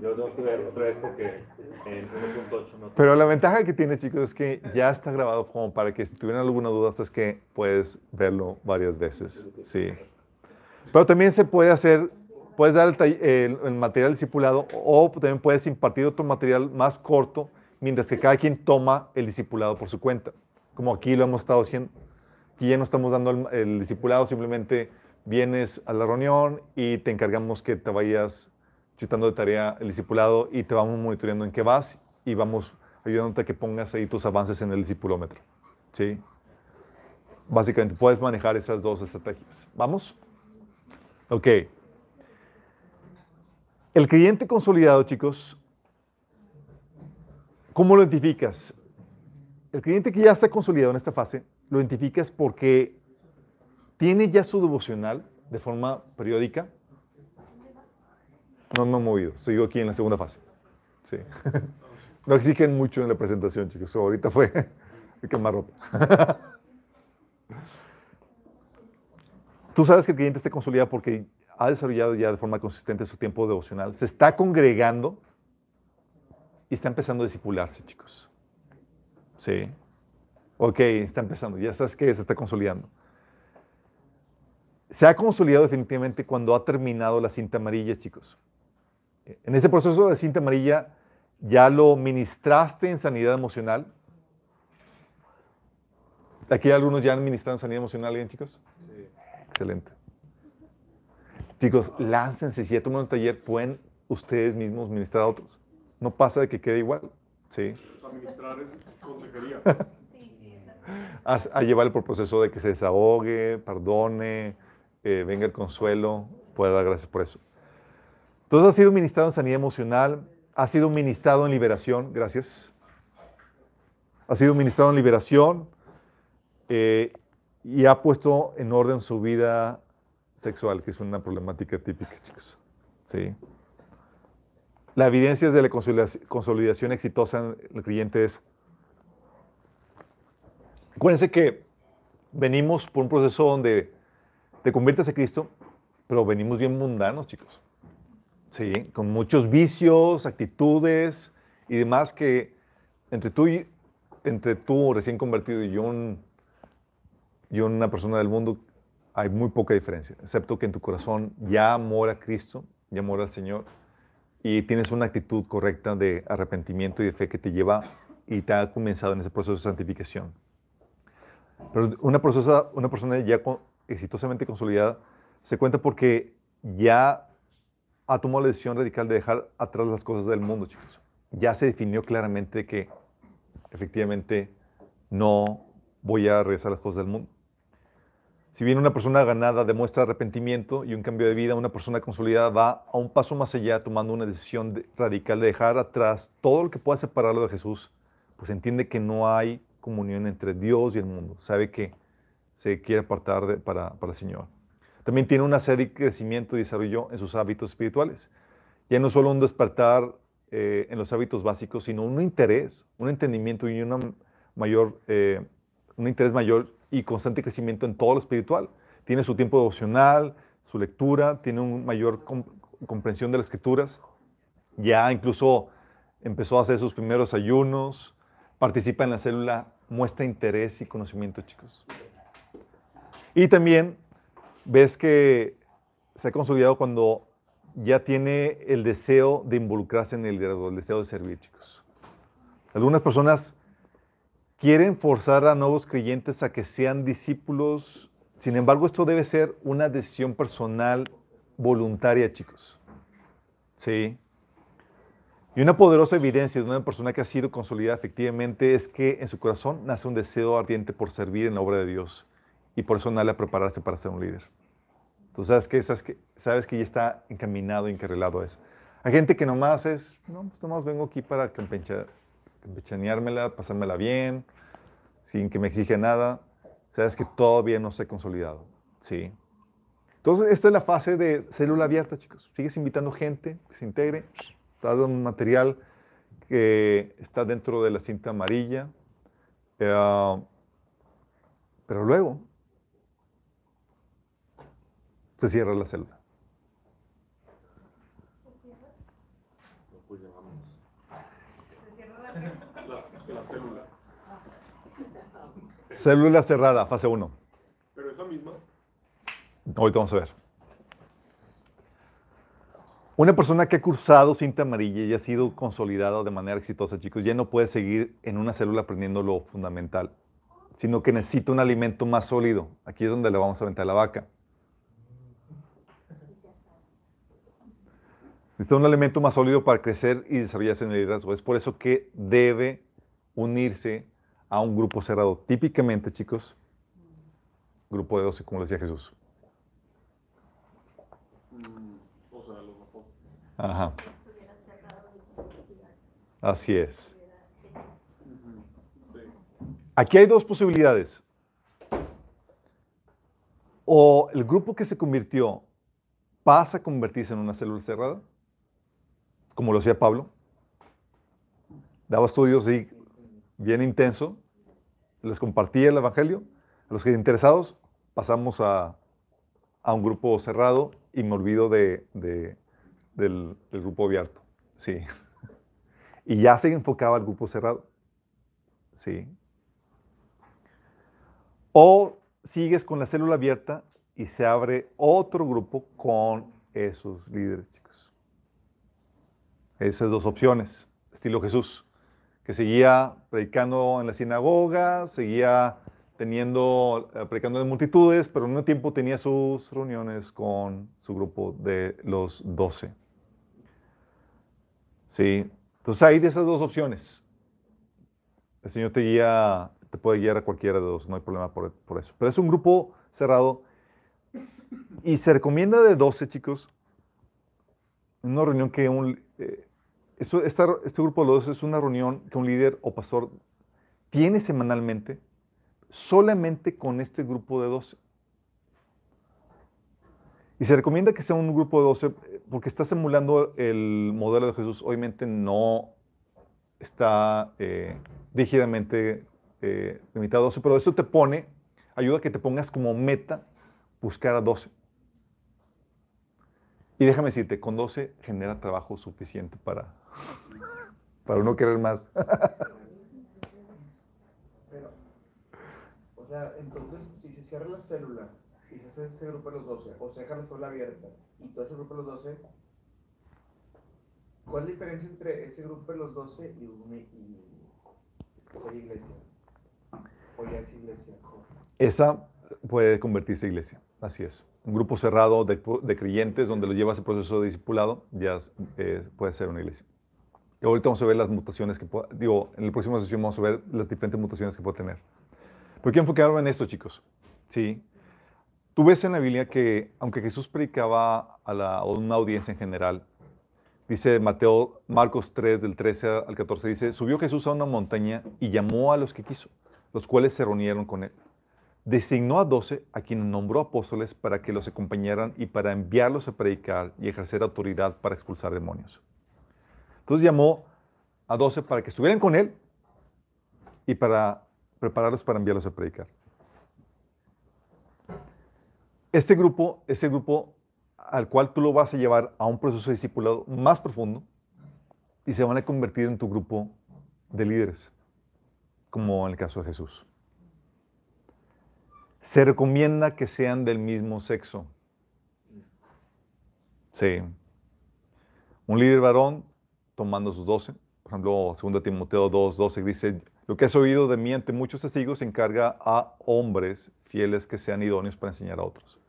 Yo tengo que ver otra vez porque en 1.8 no pero la ventaja que tiene chicos es que ya está grabado como para que si tuvieran alguna duda es que puedes verlo varias veces, sí. Pero también se puede hacer, puedes dar el, el- el material discipulado o también puedes impartir otro material más corto mientras que cada quien toma el discipulado por su cuenta, como aquí lo hemos estado haciendo. Aquí ya no estamos dando el, el discipulado, simplemente vienes a la reunión y te encargamos que te vayas chutando de tarea el discipulado y te vamos monitoreando en qué vas y vamos ayudándote a que pongas ahí tus avances en el discipulómetro. ¿Sí? Básicamente puedes manejar esas dos estrategias. ¿Vamos? Ok. El creyente consolidado, chicos, ¿cómo lo identificas? El creyente que ya está consolidado en esta fase, lo identificas porque tiene ya su devocional de forma periódica, No he movido. Sigo aquí en la segunda fase. Sí. No exigen mucho en la presentación, chicos. Ahorita fue más ropa. Tú sabes que el cliente está consolidado porque ha desarrollado ya de forma consistente su tiempo devocional. Se está congregando y está empezando a disipularse, chicos. Sí. Ok, está empezando. Ya sabes que se está consolidando. Se ha consolidado definitivamente cuando ha terminado la cinta amarilla, chicos. En ese proceso de cinta amarilla, ¿ya lo ministraste en sanidad emocional? ¿Aquí algunos ya han ministrado en sanidad emocional, ¿bien, chicos? Sí. Excelente. Chicos, láncense. Si ya toman un taller, pueden ustedes mismos ministrar a otros. No pasa de que quede igual. Sí. Administrar es consejería. a, a llevarle por proceso de que se desahogue, perdone, eh, venga el consuelo, pueda dar gracias por eso. Entonces ha sido ministrado en sanidad emocional, ha sido ministrado en liberación, gracias. Ha sido ministrado en liberación eh, y ha puesto en orden su vida sexual, que es una problemática típica, chicos. ¿Sí? La evidencia de la consolidación exitosa en el cliente es, acuérdense que venimos por un proceso donde te conviertes a Cristo, pero venimos bien mundanos, chicos. Sí, con muchos vicios, actitudes y demás que entre tú, y, entre tú recién convertido y yo, y una persona del mundo hay muy poca diferencia, excepto que en tu corazón ya mora Cristo, ya mora el Señor y tienes una actitud correcta de arrepentimiento y de fe que te lleva y te ha comenzado en ese proceso de santificación. Pero una, una persona ya exitosamente consolidada se cuenta porque ya ha tomado la decisión radical de dejar atrás las cosas del mundo, chicos. Ya se definió claramente que efectivamente no voy a regresar a las cosas del mundo. Si bien una persona ganada demuestra arrepentimiento y un cambio de vida, una persona consolidada va a un paso más allá tomando una decisión radical de dejar atrás todo lo que pueda separarlo de Jesús, pues entiende que no hay comunión entre Dios y el mundo. Sabe que se quiere apartar para, para el Señor. También tiene una serie de crecimiento y desarrollo en sus hábitos espirituales. Ya no solo un despertar eh, en los hábitos básicos, sino un interés, un entendimiento y una mayor, eh, un interés mayor y constante crecimiento en todo lo espiritual. Tiene su tiempo devocional, su lectura, tiene una mayor comprensión de las escrituras. Ya incluso empezó a hacer sus primeros ayunos, participa en la célula, muestra interés y conocimiento, chicos. Y también ves que se ha consolidado cuando ya tiene el deseo de involucrarse en el liderazgo, el deseo de servir, chicos. Algunas personas quieren forzar a nuevos creyentes a que sean discípulos. Sin embargo, esto debe ser una decisión personal voluntaria, chicos. Sí. Y una poderosa evidencia de una persona que ha sido consolidada efectivamente es que en su corazón nace un deseo ardiente por servir en la obra de Dios y por eso nadie a prepararse para ser un líder. Tú sabes que, sabes que, sabes que ya está encaminado, encarrilado a eso. Hay gente que nomás es, no, pues nomás vengo aquí para campechear campechaneármela, pasármela bien, sin que me exige nada. Sabes que todavía no se ha consolidado. ¿sí? Entonces, esta es la fase de célula abierta, chicos. Sigues invitando gente que se integre. Estás dando un material que está dentro de la cinta amarilla. Eh, pero luego se cierra la célula. la célula. Célula cerrada, fase 1. Pero esa misma. Ahorita vamos a ver. Una persona que ha cursado cinta amarilla y ha sido consolidada de manera exitosa, chicos, ya no puede seguir en una célula aprendiendo lo fundamental, sino que necesita un alimento más sólido. Aquí es donde le vamos a aventar la vaca. Necesita un alimento más sólido para crecer y desarrollarse en el liderazgo. Es por eso que debe unirse a un grupo cerrado. Típicamente, chicos, grupo de 12, como decía Jesús. Mm, Ajá. Así es. Aquí hay dos posibilidades. O el grupo que se convirtió pasa a convertirse en una célula cerrada, como lo hacía Pablo. Daba estudios así, bien intenso, les compartía el Evangelio. A los que interesados, pasamos a, a un grupo cerrado y me olvido de, de- del, grupo abierto. Sí. Y ya se enfocaba al grupo cerrado. Sí. O sigues con la célula abierta y se abre otro grupo con esos líderes, chicos. Esas dos opciones, estilo Jesús, que seguía predicando en la sinagoga, seguía teniendo, eh, predicando en multitudes, pero al mismo tiempo tenía sus reuniones con su grupo de los doce. Sí, entonces hay de esas dos opciones. El Señor te guía, te puede guiar a cualquiera de dos, no hay problema por, por eso. Pero es un grupo cerrado y se recomienda de 12, chicos, una reunión que un... eh, esto- esta- este grupo de los 12 es una reunión que un líder o pastor tiene semanalmente solamente con este grupo de 12. Y se recomienda que sea un grupo de 12 eh, porque está simulando el modelo de Jesús. Obviamente no está eh, rígidamente eh, limitado a 12, pero eso te pone, ayuda a que te pongas como meta buscar a 12. Y déjame decirte, con 12 genera trabajo suficiente para, para uno querer más. Pero, o sea, entonces, si se cierra la célula y se hace ese grupo de los 12, o se deja la célula abierta y todo ese grupo de los 12, ¿cuál es la diferencia entre ese grupo de los 12 y, una, y iglesia? O ya es iglesia. Esa puede convertirse en iglesia, así es. Un grupo cerrado de, de creyentes donde lo llevas el proceso de discipulado, ya eh, puede ser una iglesia. Y ahorita vamos a ver las mutaciones que puede, digo, en la próxima sesión vamos a ver las diferentes mutaciones que puede tener. ¿Por qué enfocarme en esto, chicos? Sí. Tú ves en la Biblia que, aunque Jesús predicaba a, la, a una audiencia en general, dice Mateo, Marcos 3, del 13 al 14, dice, subió Jesús a una montaña y llamó a los que quiso, los cuales se reunieron con él. Designó a doce a quienes nombró apóstoles para que los acompañaran y para enviarlos a predicar y ejercer autoridad para expulsar demonios. Entonces llamó a doce para que estuvieran con él y para prepararlos para enviarlos a predicar. Este grupo es el grupo al cual tú lo vas a llevar a un proceso de discipulado más profundo y se van a convertir en tu grupo de líderes, como en el caso de Jesús. Se recomienda que sean del mismo sexo. Sí. Un líder varón tomando sus doce. Por ejemplo, 2 Timoteo 2, 12 dice, lo que has oído de mí ante muchos testigos se encarga a hombres fieles que sean idóneos para enseñar a otros.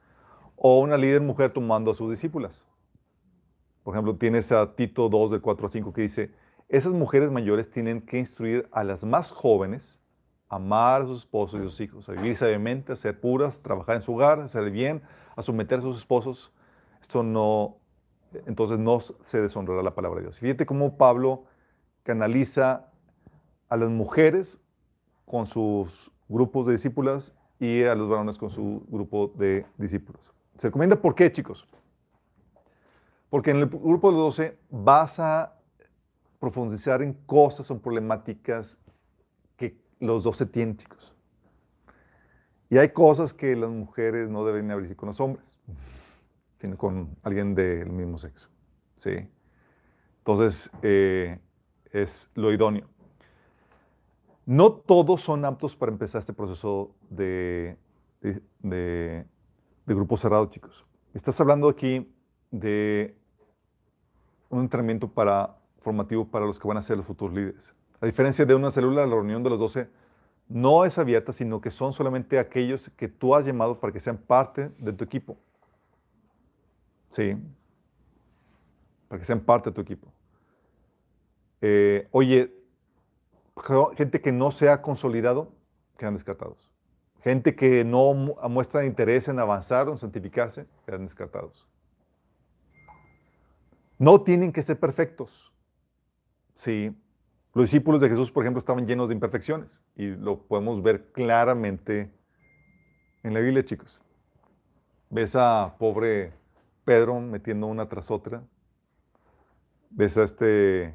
O una líder mujer tomando a sus discípulas. Por ejemplo, tienes a Tito 2, del 4 a 5, que dice, esas mujeres mayores tienen que instruir a las más jóvenes a amar a sus esposos y sus hijos, a vivir sabiamente, a ser puras, trabajar en su hogar, a hacer bien, a someter a sus esposos. Esto no, entonces no se deshonrará la palabra de Dios. Fíjate cómo Pablo canaliza a las mujeres con sus grupos de discípulas y a los varones con su grupo de discípulos. Se recomienda por qué, chicos. Porque en el grupo de los 12 vas a profundizar en cosas o problemáticas que los 12 tienen. Y hay cosas que las mujeres no deben abrirse con los hombres, con alguien del mismo sexo. ¿sí? Entonces, eh, es lo idóneo. No todos son aptos para empezar este proceso de, de, de- de grupo cerrado, chicos. Estás hablando aquí de un entrenamiento para, formativo para los que van a ser los futuros líderes. A diferencia de una célula, la reunión de los 12 no es abierta, sino que son solamente aquellos que tú has llamado para que sean parte de tu equipo. Sí. Para que sean parte de tu equipo. Eh, oye, gente que no se ha consolidado, quedan descartados. Gente que no mu- muestra interés en avanzar o en santificarse, quedan descartados. No tienen que ser perfectos. Sí. Los discípulos de Jesús, por ejemplo, estaban llenos de imperfecciones y lo podemos ver claramente en la Biblia, chicos. Ves a pobre Pedro metiendo una tras otra. ves a este,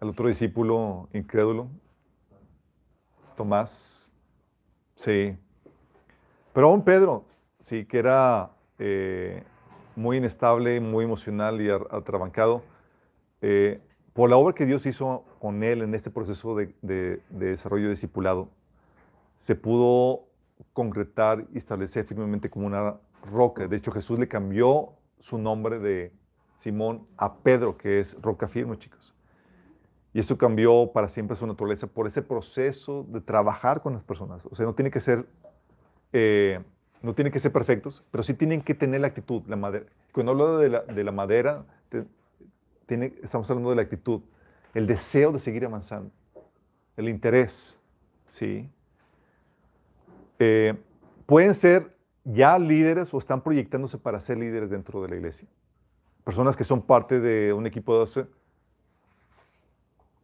al otro discípulo incrédulo, Tomás, sí. Pero aún Pedro, sí, que era eh, muy inestable, muy emocional y atrabancado, eh, por la obra que Dios hizo con él en este proceso de, de, de desarrollo discipulado, se pudo concretar y establecer firmemente como una roca. De hecho, Jesús le cambió su nombre de Simón a Pedro, que es roca firme, chicos. Y esto cambió para siempre su naturaleza por ese proceso de trabajar con las personas. O sea, no tiene que ser, eh, no tiene que ser perfectos, pero sí tienen que tener la actitud, la madera. Cuando hablo de la, de la madera, estamos hablando de la actitud, el deseo de seguir avanzando, el interés, ¿sí? Eh, pueden ser ya líderes o están proyectándose para ser líderes dentro de la iglesia. Personas que son parte de un equipo de 12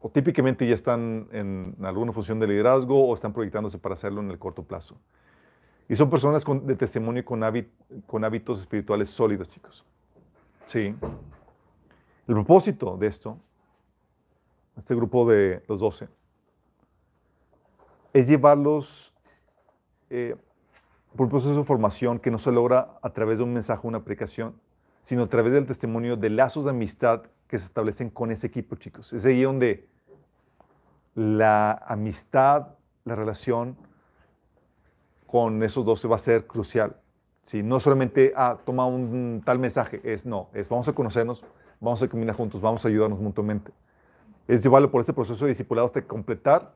o típicamente ya están en alguna función de liderazgo o están proyectándose para hacerlo en el corto plazo. Y son personas de testimonio con, con hábitos espirituales sólidos, chicos. Sí. El propósito de esto, este grupo de los doce, es llevarlos eh, por un proceso de formación que no se logra a través de un mensaje o una aplicación, sino a través del testimonio de lazos de amistad que se establecen con ese equipo, chicos. Es ahí donde la amistad, la relación con esos dos va a ser crucial. ¿sí? No solamente, ah, toma un tal mensaje, es no, es vamos a conocernos, vamos a caminar juntos, vamos a ayudarnos mutuamente. Es llevarlo por este proceso de discipulado hasta completar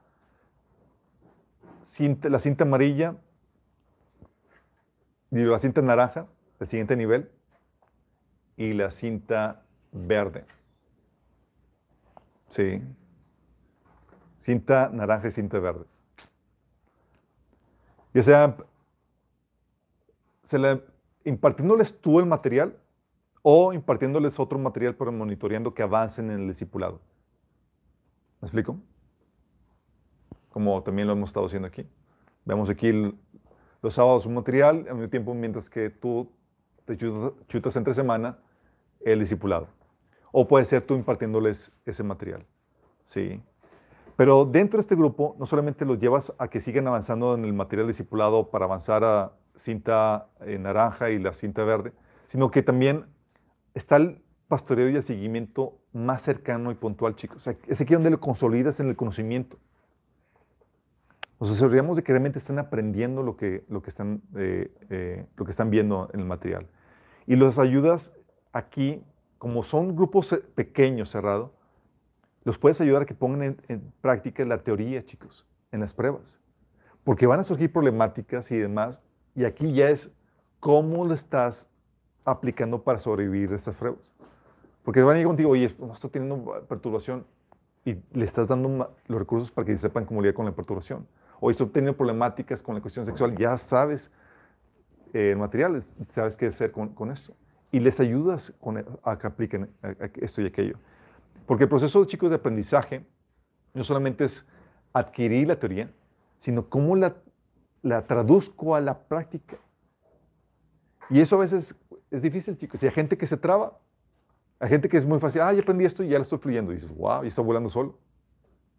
la cinta amarilla y la cinta naranja, el siguiente nivel, y la cinta verde. Sí cinta naranja y cinta verde. Ya sea, se le, impartiéndoles tú el material o impartiéndoles otro material, pero monitoreando que avancen en el discipulado. ¿Me explico? Como también lo hemos estado haciendo aquí. Vemos aquí los sábados un material, al mismo tiempo mientras que tú te chutas, entre semana el discipulado. O puede ser tú impartiéndoles ese material. Sí. Pero dentro de este grupo, no solamente los llevas a que sigan avanzando en el material discipulado para avanzar a cinta eh, naranja y la cinta verde, sino que también está el pastoreo y el seguimiento más cercano y puntual, chicos. O sea, es aquí donde lo consolidas en el conocimiento. Nos aseguramos de que realmente están aprendiendo lo que, lo que, están, eh, eh, lo que están viendo en el material. Y los ayudas aquí, como son grupos pequeños, cerrados, los puedes ayudar a que pongan en, práctica la teoría, chicos, en las pruebas. Porque van a surgir problemáticas y demás, y aquí ya es cómo lo estás aplicando para sobrevivir estas pruebas. Porque van a ir contigo, oye, estoy teniendo perturbación, y le estás dando los recursos para que sepan cómo lidiar con la perturbación. O estoy teniendo problemáticas con la cuestión sexual, ya sabes eh, materiales, sabes qué hacer con, esto. Y les ayudas con, a que apliquen esto y aquello. Porque el proceso, chicos, de aprendizaje no solamente es adquirir la teoría, sino cómo la, la traduzco a la práctica. Y eso a veces es difícil, chicos. Y hay gente que se traba. Hay gente que es muy fácil. Ah, ya aprendí esto y ya lo estoy fluyendo. Y dices, wow, y está volando solo.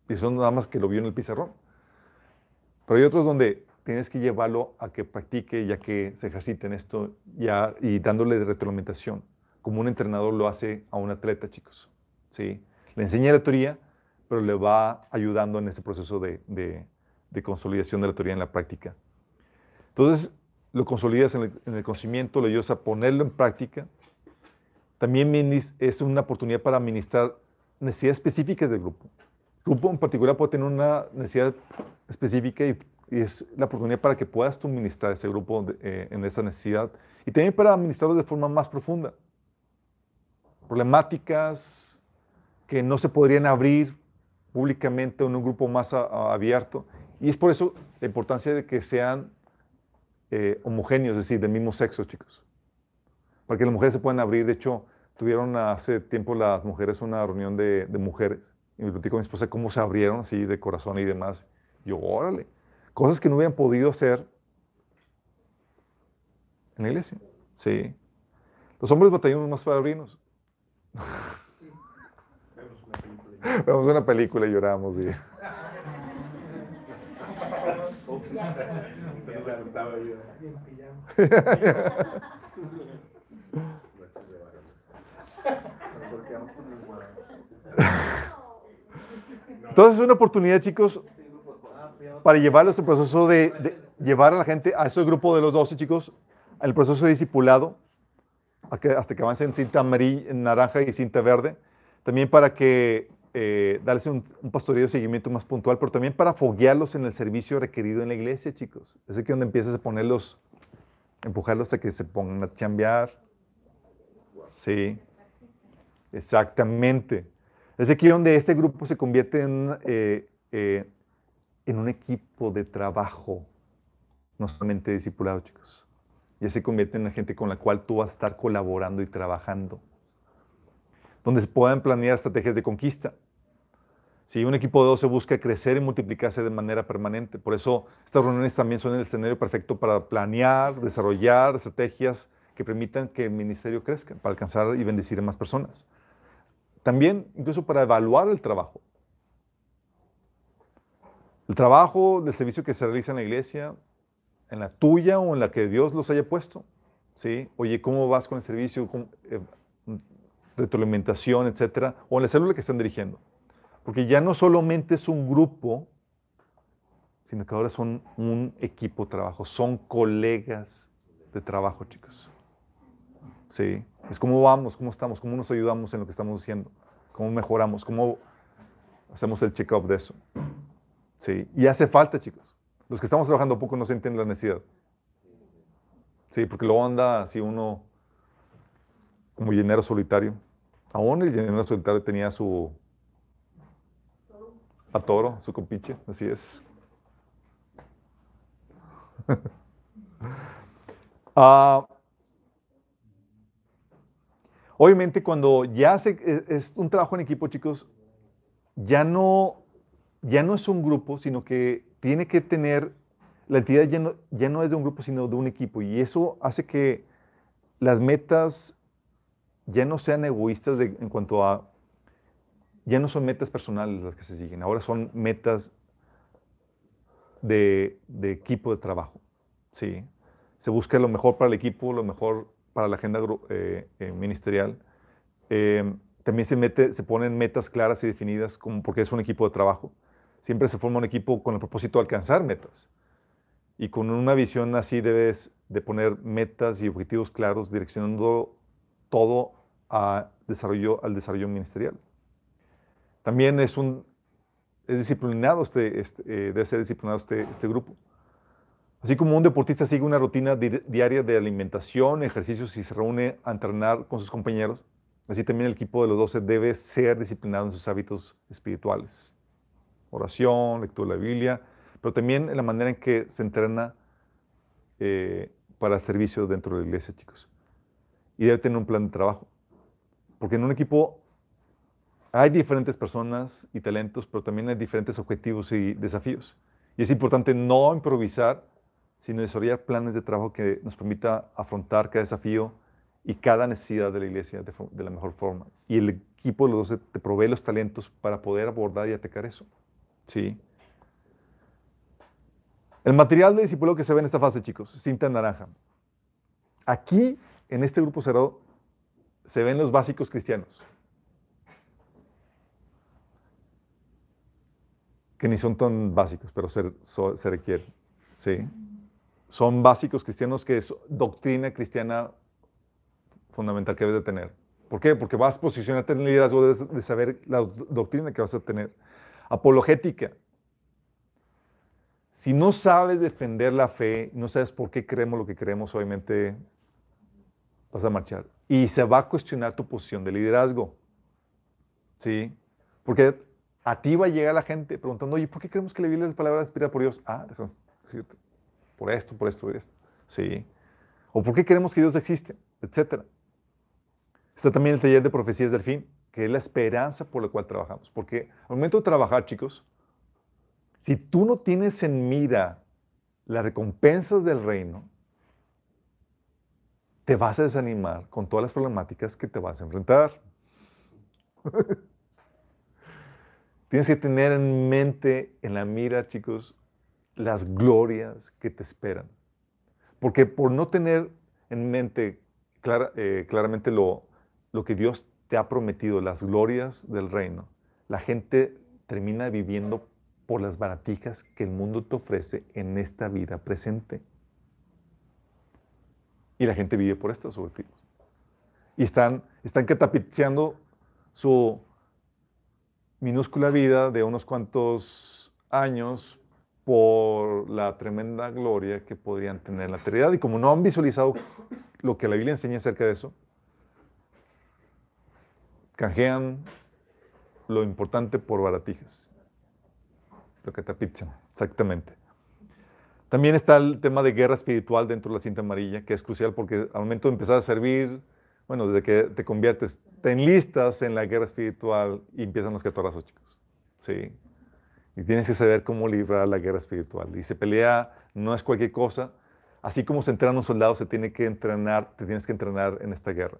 Y eso nada más que lo vio en el pizarrón. Pero hay otros donde tienes que llevarlo a que practique y a que se ejercite en esto ya, y dándole retroalimentación, como un entrenador lo hace a un atleta, chicos. ¿sí? Le enseña la teoría, pero le va ayudando en este proceso de, de, consolidación de la teoría en la práctica. Entonces, lo consolidas en el, conocimiento, lo ayudas a ponerlo en práctica. También es una oportunidad para administrar necesidades específicas del grupo. Grupo en particular puede tener una necesidad específica y, es la oportunidad para que puedas tú administrar ese grupo eh, en esa necesidad y también para administrarlo de forma más profunda. Problemáticas, que no se podrían abrir públicamente en un grupo más abierto. Y es por eso la importancia de que sean eh, homogéneos, es decir, del mismo sexo, chicos. Para que las mujeres se puedan abrir. De hecho, tuvieron hace tiempo las mujeres una reunión de, mujeres. Y me platico con mi esposa cómo se abrieron así de corazón y demás. yo, órale, cosas que no hubieran podido hacer en la iglesia. Sí. Los hombres batallamos más para abrirnos. Vemos una película y Vemos una película y lloramos. Y... Entonces es una oportunidad, chicos, para llevarlos el proceso de, de llevar a la gente, a ese grupo de los 12 chicos, al proceso de discipulado, hasta que avancen en cinta amarilla, naranja y cinta verde. También para que eh, darles un, un pastoreo de seguimiento más puntual, pero también para foguearlos en el servicio requerido en la iglesia, chicos. Es aquí donde empiezas a ponerlos, empujarlos a que se pongan a chambear. Sí, exactamente. Es aquí donde este grupo se convierte en, eh, eh, en un equipo de trabajo, no solamente discipulado, chicos. Ya se convierte en la gente con la cual tú vas a estar colaborando y trabajando. Donde se puedan planear estrategias de conquista. Si un equipo de 12 busca crecer y multiplicarse de manera permanente. Por eso estas reuniones también son el escenario perfecto para planear, desarrollar estrategias que permitan que el ministerio crezca, para alcanzar y bendecir a más personas. También incluso para evaluar el trabajo. El trabajo del servicio que se realiza en la iglesia, en la tuya o en la que Dios los haya puesto. ¿sí? Oye, ¿cómo vas con el servicio? ¿Cómo, eh, retroalimentación, etcétera? O en la célula que están dirigiendo. Porque ya no solamente es un grupo, sino que ahora son un equipo de trabajo, son colegas de trabajo, chicos. Sí, es cómo vamos, cómo estamos, cómo nos ayudamos en lo que estamos haciendo, cómo mejoramos, cómo hacemos el check-up de eso. Sí, y hace falta, chicos. Los que estamos trabajando poco no sienten la necesidad. Sí, porque luego anda así uno como llenero solitario. Aún el llenero solitario tenía su a toro, su compiche, así es. Ah, obviamente cuando ya se, es, un trabajo en equipo, chicos, ya no, ya no es un grupo, sino que tiene que tener, la entidad ya no, ya no es de un grupo, sino de un equipo. Y eso hace que las metas ya no sean egoístas en cuanto a, ya no son metas personales las que se siguen, ahora son metas de, de equipo de trabajo. ¿sí? Se busca lo mejor para el equipo, lo mejor para la agenda eh, eh, ministerial. Eh, también se, mete, se ponen metas claras y definidas como porque es un equipo de trabajo. Siempre se forma un equipo con el propósito de alcanzar metas. Y con una visión así debes de poner metas y objetivos claros, direccionando todo a desarrollo, al desarrollo ministerial. También es un es disciplinado este, este, debe ser disciplinado este, este grupo. Así como un deportista sigue una rutina di- diaria de alimentación, ejercicios y se reúne a entrenar con sus compañeros, así también el equipo de los 12 debe ser disciplinado en sus hábitos espirituales. Oración, lectura de la Biblia, pero también en la manera en que se entrena eh, para el servicio dentro de la iglesia, chicos. Y debe tener un plan de trabajo. Porque en un equipo hay diferentes personas y talentos, pero también hay diferentes objetivos y desafíos. Y es importante no improvisar, sino desarrollar planes de trabajo que nos permita afrontar cada desafío y cada necesidad de la iglesia de, la mejor forma. Y el equipo de los 12 te provee los talentos para poder abordar y atacar eso. ¿Sí? El material de discipulado que se ve en esta fase, chicos, cinta naranja. Aquí, en este grupo cerrado, se ven los básicos cristianos. que ni son tan básicos, pero se requieren. Sí. Son básicos cristianos que es doctrina cristiana fundamental que debes de tener. ¿Por qué? Porque vas a posicionarte en el liderazgo, de saber la doc- doctrina que vas a tener. Apologética. Si no sabes defender la fe, no sabes por qué creemos lo que creemos, obviamente vas a marchar. Y se va a cuestionar tu posición de liderazgo. ¿Sí? Porque a ti va a llegar la gente preguntando, oye, ¿por qué creemos que la Biblia es la palabra inspirada por Dios? Ah, déjame decirte, por esto, por esto, por esto. Sí. O ¿por qué creemos que Dios existe? Etcétera. Está también el taller de profecías del fin, que es la esperanza por la cual trabajamos. Porque al momento de trabajar, chicos, si tú no tienes en mira las recompensas del reino, te vas a desanimar con todas las problemáticas que te vas a enfrentar. Tienes que tener en mente, en la mira, chicos, las glorias que te esperan. Porque por no tener en mente eh, claramente lo, lo que Dios te ha prometido, las glorias del reino, la gente termina viviendo por las baratijas que el mundo te ofrece en esta vida presente. Y la gente vive por estos objetivos. Y están, están su minúscula vida de unos cuantos años por la tremenda gloria que podrían tener en la eternidad. Y como no han visualizado lo que la Biblia enseña acerca de eso, canjean lo importante por baratijas. Lo que tapitzan, exactamente. También está el tema de guerra espiritual dentro de la cinta amarilla, que es crucial porque al momento de empezar a servir, bueno, desde que te conviertes, te enlistas en la guerra espiritual y empiezan los catorrazos, chicos. Sí. Y tienes que saber cómo librar la guerra espiritual. Y se pelea, no es cualquier cosa. Así como se entrena un soldado, se tiene que entrenar, te tienes que entrenar en esta guerra.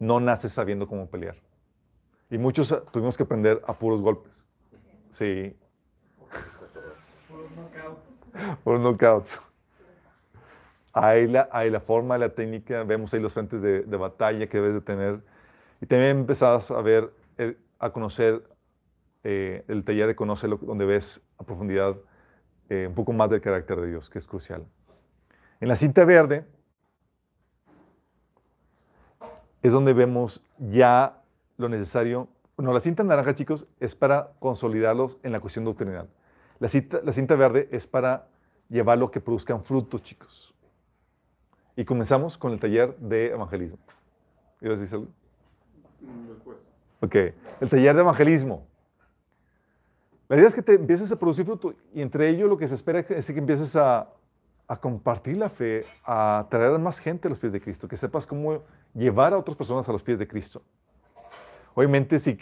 No naces sabiendo cómo pelear. Y muchos ah, tuvimos que aprender a puros golpes. Sí, por knockouts. Hay la, hay la forma, la técnica, vemos ahí los frentes de, de batalla que debes de tener. Y también empezás a ver, el- a conocer eh, el taller de conocerlo, donde ves a profundidad eh, un poco más del carácter de Dios, que es crucial. En la cinta verde es donde vemos ya lo necesario. Bueno, la cinta naranja, chicos, es para consolidarlos en la cuestión doctrinal. La cinta, la cinta verde es para llevarlo a que produzcan frutos, chicos. Y comenzamos con el taller de evangelismo. ¿Ibas a decir algo? Después. Ok, el taller de evangelismo. La idea es que te empieces a producir fruto y entre ello lo que se espera es que empieces a, compartir la fe, a traer a más gente a los pies de Cristo, que sepas cómo llevar a otras personas a los pies de Cristo. Obviamente, si,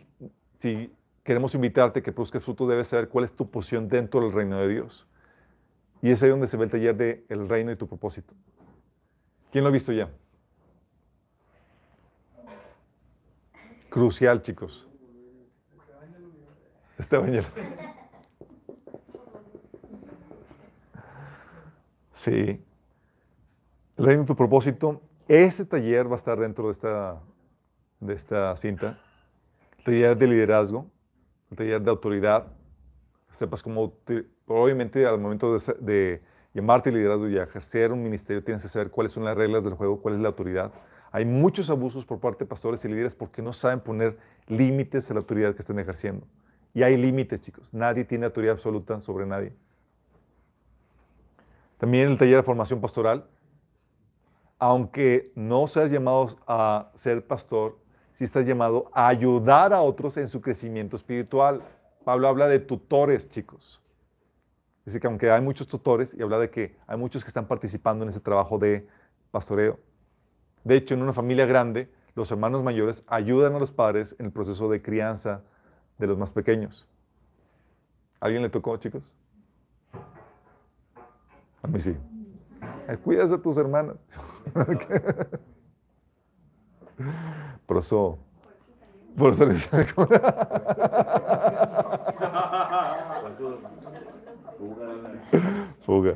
si queremos invitarte a que produzcas fruto, debes saber cuál es tu posición dentro del reino de Dios. Y es ahí donde se ve el taller de el reino y tu propósito. ¿Quién lo ha visto ya? Crucial, chicos. Este ya lo- Sí. El reino tu propósito. Ese taller va a estar dentro de esta, de esta cinta. El taller de liderazgo, el taller de autoridad. Sepas cómo, te- obviamente al momento de, de llamarte liderazgo y ejercer un ministerio, tienes que saber cuáles son las reglas del juego, cuál es la autoridad. Hay muchos abusos por parte de pastores y líderes porque no saben poner límites a la autoridad que están ejerciendo. Y hay límites, chicos. Nadie tiene autoridad absoluta sobre nadie. También el taller de formación pastoral. Aunque no seas llamado a ser pastor, sí estás llamado a ayudar a otros en su crecimiento espiritual. Pablo habla de tutores, chicos. Dice que aunque hay muchos tutores, y habla de que hay muchos que están participando en ese trabajo de pastoreo. De hecho, en una familia grande, los hermanos mayores ayudan a los padres en el proceso de crianza de los más pequeños. ¿A ¿Alguien le tocó, chicos? A mí sí. Cuidas a tus hermanas. Por eso, por eso les fuga.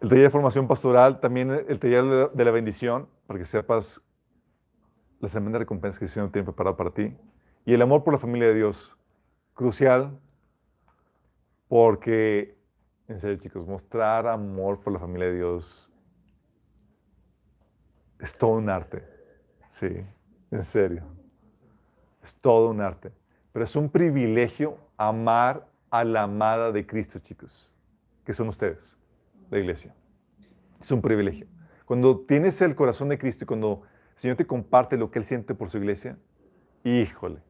El taller de formación pastoral, también el taller de la- bendición, para que sepas las tremendas recompensas que el Señor tiene preparado para ti. Y el amor por la familia de Dios, crucial, porque, en serio chicos, mostrar amor por la familia de Dios es todo un arte. Sí, en serio. Es todo un arte. Pero es un privilegio amar a la amada de Cristo, chicos, que son ustedes, la iglesia. Es un privilegio. Cuando tienes el corazón de Cristo y cuando el Señor te comparte lo que Él siente por su iglesia, híjole,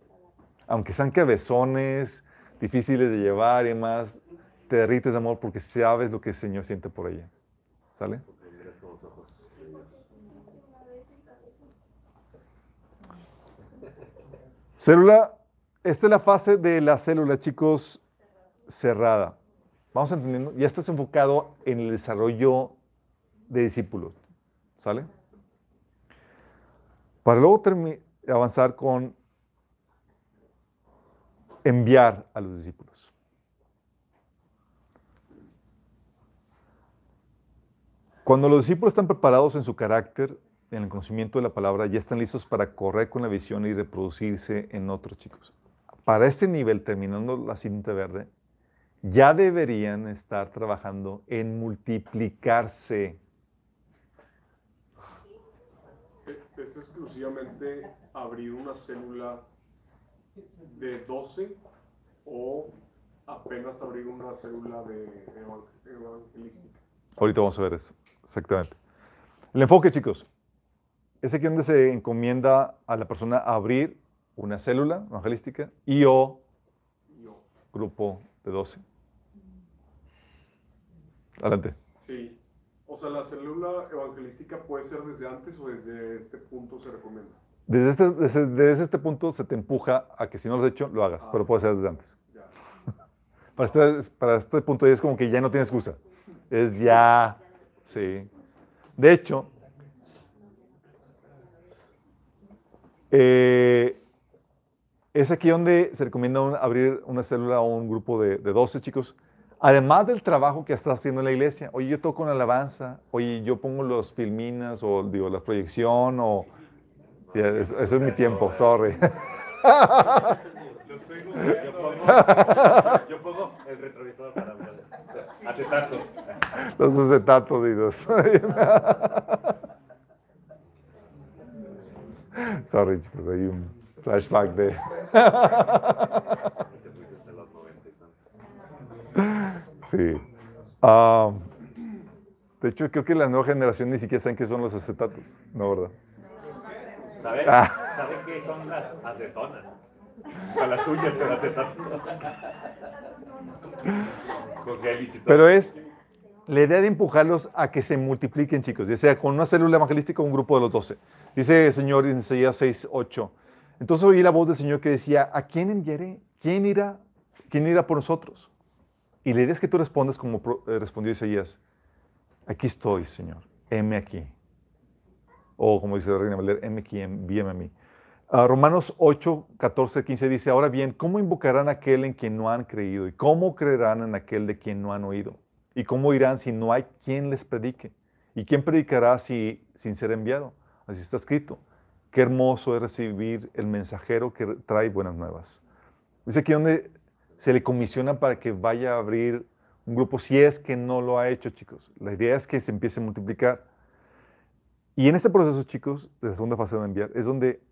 aunque sean cabezones, difíciles de llevar y demás, te derrites de amor porque sabes lo que el Señor siente por ella. ¿Sale? Célula, esta es la fase de la célula, chicos, cerrada. Vamos entendiendo, ya estás enfocado en el desarrollo de discípulos, ¿sale? Para luego avanzar con enviar a los discípulos. Cuando los discípulos están preparados en su carácter, en el conocimiento de la palabra, ya están listos para correr con la visión y reproducirse en otros chicos. Para este nivel, terminando la cinta verde, ya deberían estar trabajando en multiplicarse. ¿Es exclusivamente abrir una célula de 12 o apenas abrir una célula de evan- evangelística? Ahorita vamos a ver eso, exactamente. El enfoque, chicos, es aquí donde se encomienda a la persona abrir una célula evangelística y o grupo de 12. Adelante. Sí. O sea, la célula evangelística puede ser desde antes o desde este punto se recomienda. Desde este, desde, desde este punto se te empuja a que si no lo has hecho, lo hagas, pero puede ser desde antes. Ya. Para este, para este punto ya es como que ya no tiene excusa. Es ya, sí. De hecho, eh, es aquí donde se recomienda un- abrir una célula o un grupo de, de 12 chicos. Además del trabajo que estás haciendo en la iglesia. Oye, yo toco una alabanza. Oye, yo pongo los filminas o digo, la proyección o... Sí, eso, eso es mi tiempo, sorry. Lo estoy. Yo pongo, yo pongo el retrovisor para ver. Acetatos. Los acetatos y los... Sorry, chicos, hay un flashback de... Sí. Ah, de hecho, creo que la nueva generación ni siquiera saben qué son los acetatos, ¿no, verdad? ¿Saben? Ah. ¿Saben qué son las acetonas? Con las acetatos. Con todo. Pero es la idea de empujarlos a que se multipliquen, chicos, ya sea con una célula evangelística o un grupo de los doce. Dice el Señor en Isaías 6, 8. Entonces oí la voz del Señor que decía, ¿a quién enviaré? ¿Quién irá? ¿Quién irá por nosotros? Y la idea es que tú respondas como eh, respondió Isaías. Aquí estoy, Señor. Heme aquí. O como dice la Reina a mí. Ah, Romanos 8, 14, 15 dice, ahora bien, ¿cómo invocarán a aquel en quien no han creído? ¿Y cómo creerán en aquel de quien no han oído? ¿Y cómo irán si no hay quien les predique? ¿Y quién predicará si, sin ser enviado? Así está escrito. Qué hermoso es recibir el mensajero que trae buenas nuevas. Dice aquí donde se le comisiona para que vaya a abrir un grupo, si es que no lo ha hecho, chicos. La idea es que se empiece a multiplicar. Y en este proceso, chicos, de la segunda fase de enviar, es donde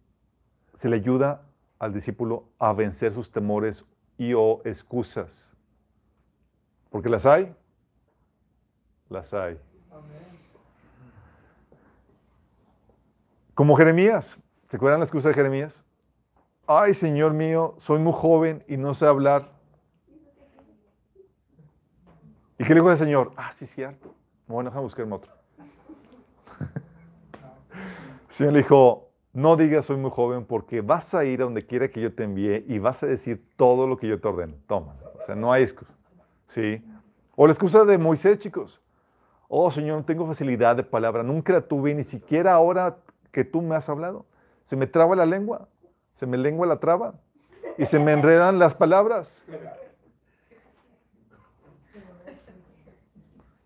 se le ayuda al discípulo a vencer sus temores y o excusas. Porque las hay, las hay. Como Jeremías, ¿se acuerdan la excusa de Jeremías? Ay, Señor mío, soy muy joven y no sé hablar. ¿Y qué dijo el Señor? Ah, sí, cierto. Bueno, déjame buscarme otro. Señor le dijo, no digas soy muy joven porque vas a ir a donde quiera que yo te envíe y vas a decir todo lo que yo te ordeno. Toma. O sea, no hay excusa. ¿Sí? O la excusa de Moisés, chicos. Oh, Señor, no tengo facilidad de palabra. Nunca la tuve, ni siquiera ahora que tú me has hablado. Se me traba la lengua. Se me lengua la traba. Y se me enredan las palabras.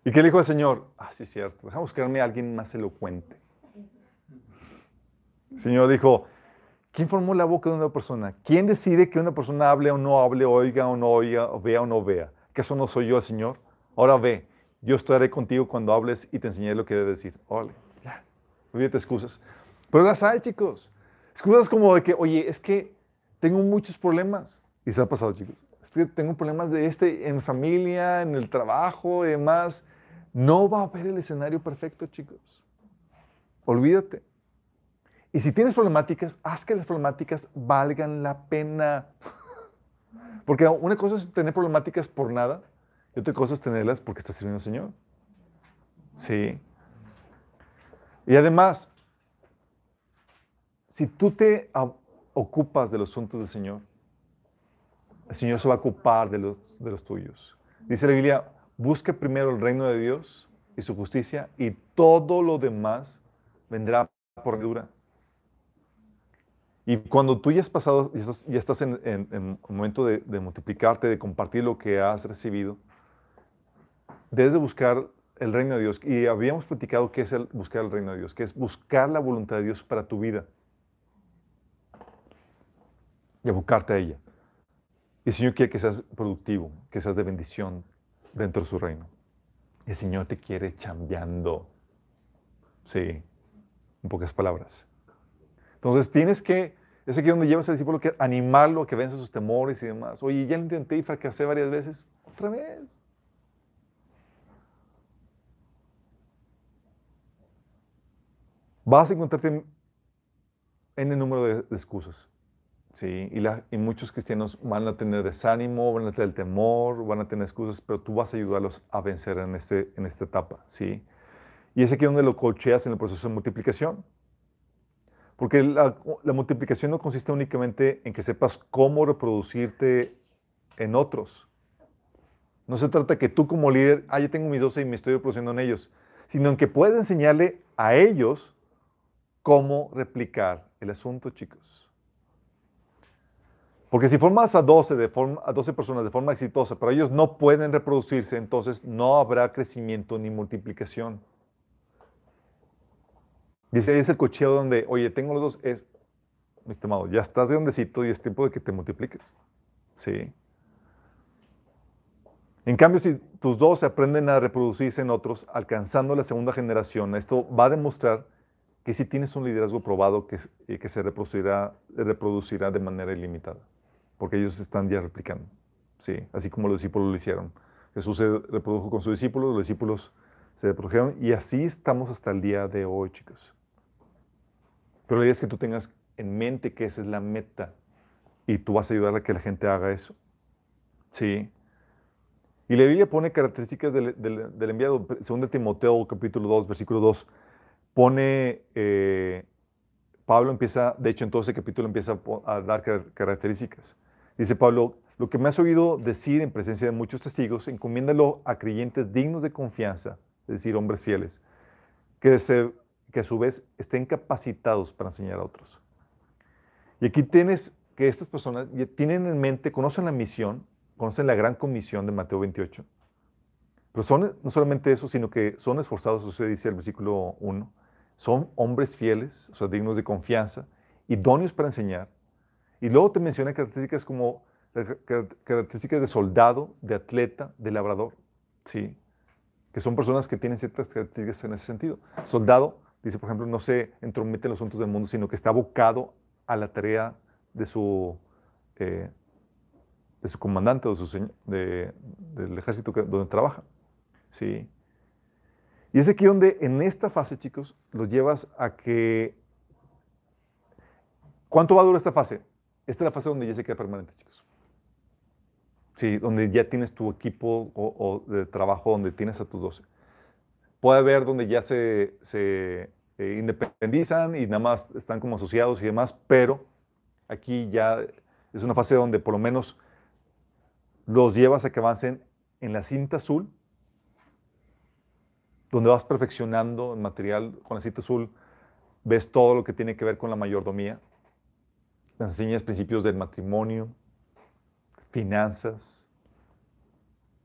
¿Y qué le dijo el Señor? Ah, sí, cierto. Deja buscarme a alguien más elocuente. El Señor dijo, ¿quién formó la boca de una persona? ¿Quién decide que una persona hable o no hable, oiga o no oiga, o vea o no vea? ¿Que eso no soy yo el Señor? Ahora ve, yo estaré contigo cuando hables y te enseñaré lo que debes decir. Órale, ya, olvídate excusas. Pero las hay, chicos. Excusas como de que, oye, es que tengo muchos problemas. Y se ha pasado, chicos. Es que tengo problemas de este en familia, en el trabajo y demás. No va a haber el escenario perfecto, chicos. Olvídate. Y si tienes problemáticas, haz que las problemáticas valgan la pena. Porque una cosa es tener problemáticas por nada y otra cosa es tenerlas porque estás sirviendo al Señor. Sí. Y además, si tú te ocupas de los asuntos del Señor, el Señor se va a ocupar de los, de los tuyos. Dice la Biblia, busca primero el reino de Dios y su justicia y todo lo demás vendrá por dura. Y cuando tú ya has pasado, ya estás, en, en, momento de, multiplicarte, de compartir lo que has recibido, debes de buscar el reino de Dios. Y habíamos platicado qué es buscar el reino de Dios, que es buscar la voluntad de Dios para tu vida. Y abocarte a ella. Y el Señor quiere que seas productivo, que seas de bendición dentro de su reino. El Señor te quiere chambeando. Sí, en pocas palabras. Entonces tienes que, es aquí donde llevas al discípulo que animarlo a que vence sus temores y demás. Oye, ya lo intenté y fracasé varias veces. Otra vez. Vas a encontrarte en, el número de, excusas. Sí, y, la, y, muchos cristianos van a tener desánimo, van a tener temor, van a tener excusas, pero tú vas a ayudarlos a vencer en, este, en esta etapa, ¿sí? Y es aquí donde lo colcheas en el proceso de multiplicación. Porque la, multiplicación no consiste únicamente en que sepas cómo reproducirte en otros. No se trata que tú como líder, ah, ya tengo mis 12 y me estoy reproduciendo en ellos, sino en que puedes enseñarle a ellos cómo replicar el asunto, chicos. Porque si formas a 12, de forma, a 12 personas de forma exitosa, pero ellos no pueden reproducirse, entonces no habrá crecimiento ni multiplicación. Dice, es el cocheo donde, oye, tengo los dos, es, mi estimado, ya estás grandecito y es tiempo de que te multipliques. Sí. En cambio, si tus dos se aprenden a reproducirse en otros, alcanzando la segunda generación, esto va a demostrar que si tienes un liderazgo probado que, que se reproducirá, reproducirá de manera ilimitada porque ellos están ya replicando, ¿sí? Así como los discípulos lo hicieron. Jesús se reprodujo con sus discípulos, los discípulos se reprodujeron y así estamos hasta el día de hoy, chicos. Pero la idea es que tú tengas en mente que esa es la meta y tú vas a ayudar a que la gente haga eso. ¿Sí? Y la Biblia pone características del, del, del enviado, según Timoteo capítulo 2, versículo 2, pone... Eh, Pablo empieza, de hecho en todo ese capítulo empieza a dar características. Dice Pablo, lo que me has oído decir en presencia de muchos testigos, encomiéndalo a creyentes dignos de confianza, es decir, hombres fieles, que, se, que a su vez estén capacitados para enseñar a otros. Y aquí tienes que estas personas tienen en mente, conocen la misión, conocen la gran comisión de Mateo 28, pero son no solamente eso, sino que son esforzados, eso se dice el versículo 1, son hombres fieles, o sea, dignos de confianza, idóneos para enseñar. Y luego te menciona características como características de soldado, de atleta, de labrador, ¿sí? Que son personas que tienen ciertas características en ese sentido. Soldado, dice, por ejemplo, no se entromete en los asuntos del mundo, sino que está abocado a la tarea de su, eh, de su comandante o de, del ejército donde trabaja, ¿sí? Y es aquí donde en esta fase, chicos, los llevas a que... ¿Cuánto va a durar esta fase? Esta es la fase donde ya se queda permanente, chicos. Sí, donde ya tienes tu equipo o, o de trabajo, donde tienes a tus 12. Puede haber donde ya se eh, independizan y nada más están como asociados y demás, pero aquí ya es una fase donde por lo menos los llevas a que avancen en la cinta azul donde vas perfeccionando el material con la cita azul, ves todo lo que tiene que ver con la mayordomía, les enseñas principios del matrimonio, finanzas,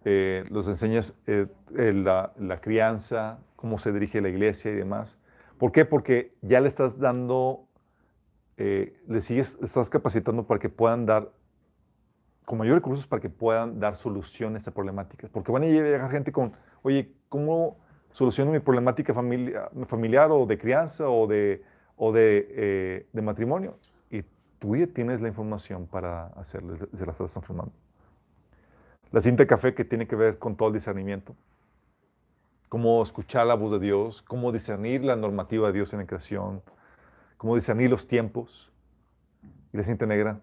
eh, los enseñas eh, la, la, crianza, cómo se dirige la iglesia y demás. ¿Por qué? Porque ya le estás dando, eh, le sigues, le estás capacitando para que puedan dar, con mayor recursos, para que puedan dar soluciones a problemáticas. Porque van a llegar gente con, oye, ¿cómo soluciono mi problemática familia, familiar o de crianza o de, o de, eh, de, matrimonio. Y tú ya tienes la información para hacerlo, se la estás transformando. La cinta de café que tiene que ver con todo el discernimiento. Cómo escuchar la voz de Dios, cómo discernir la normativa de Dios en la creación, cómo discernir los tiempos. Y la cinta negra,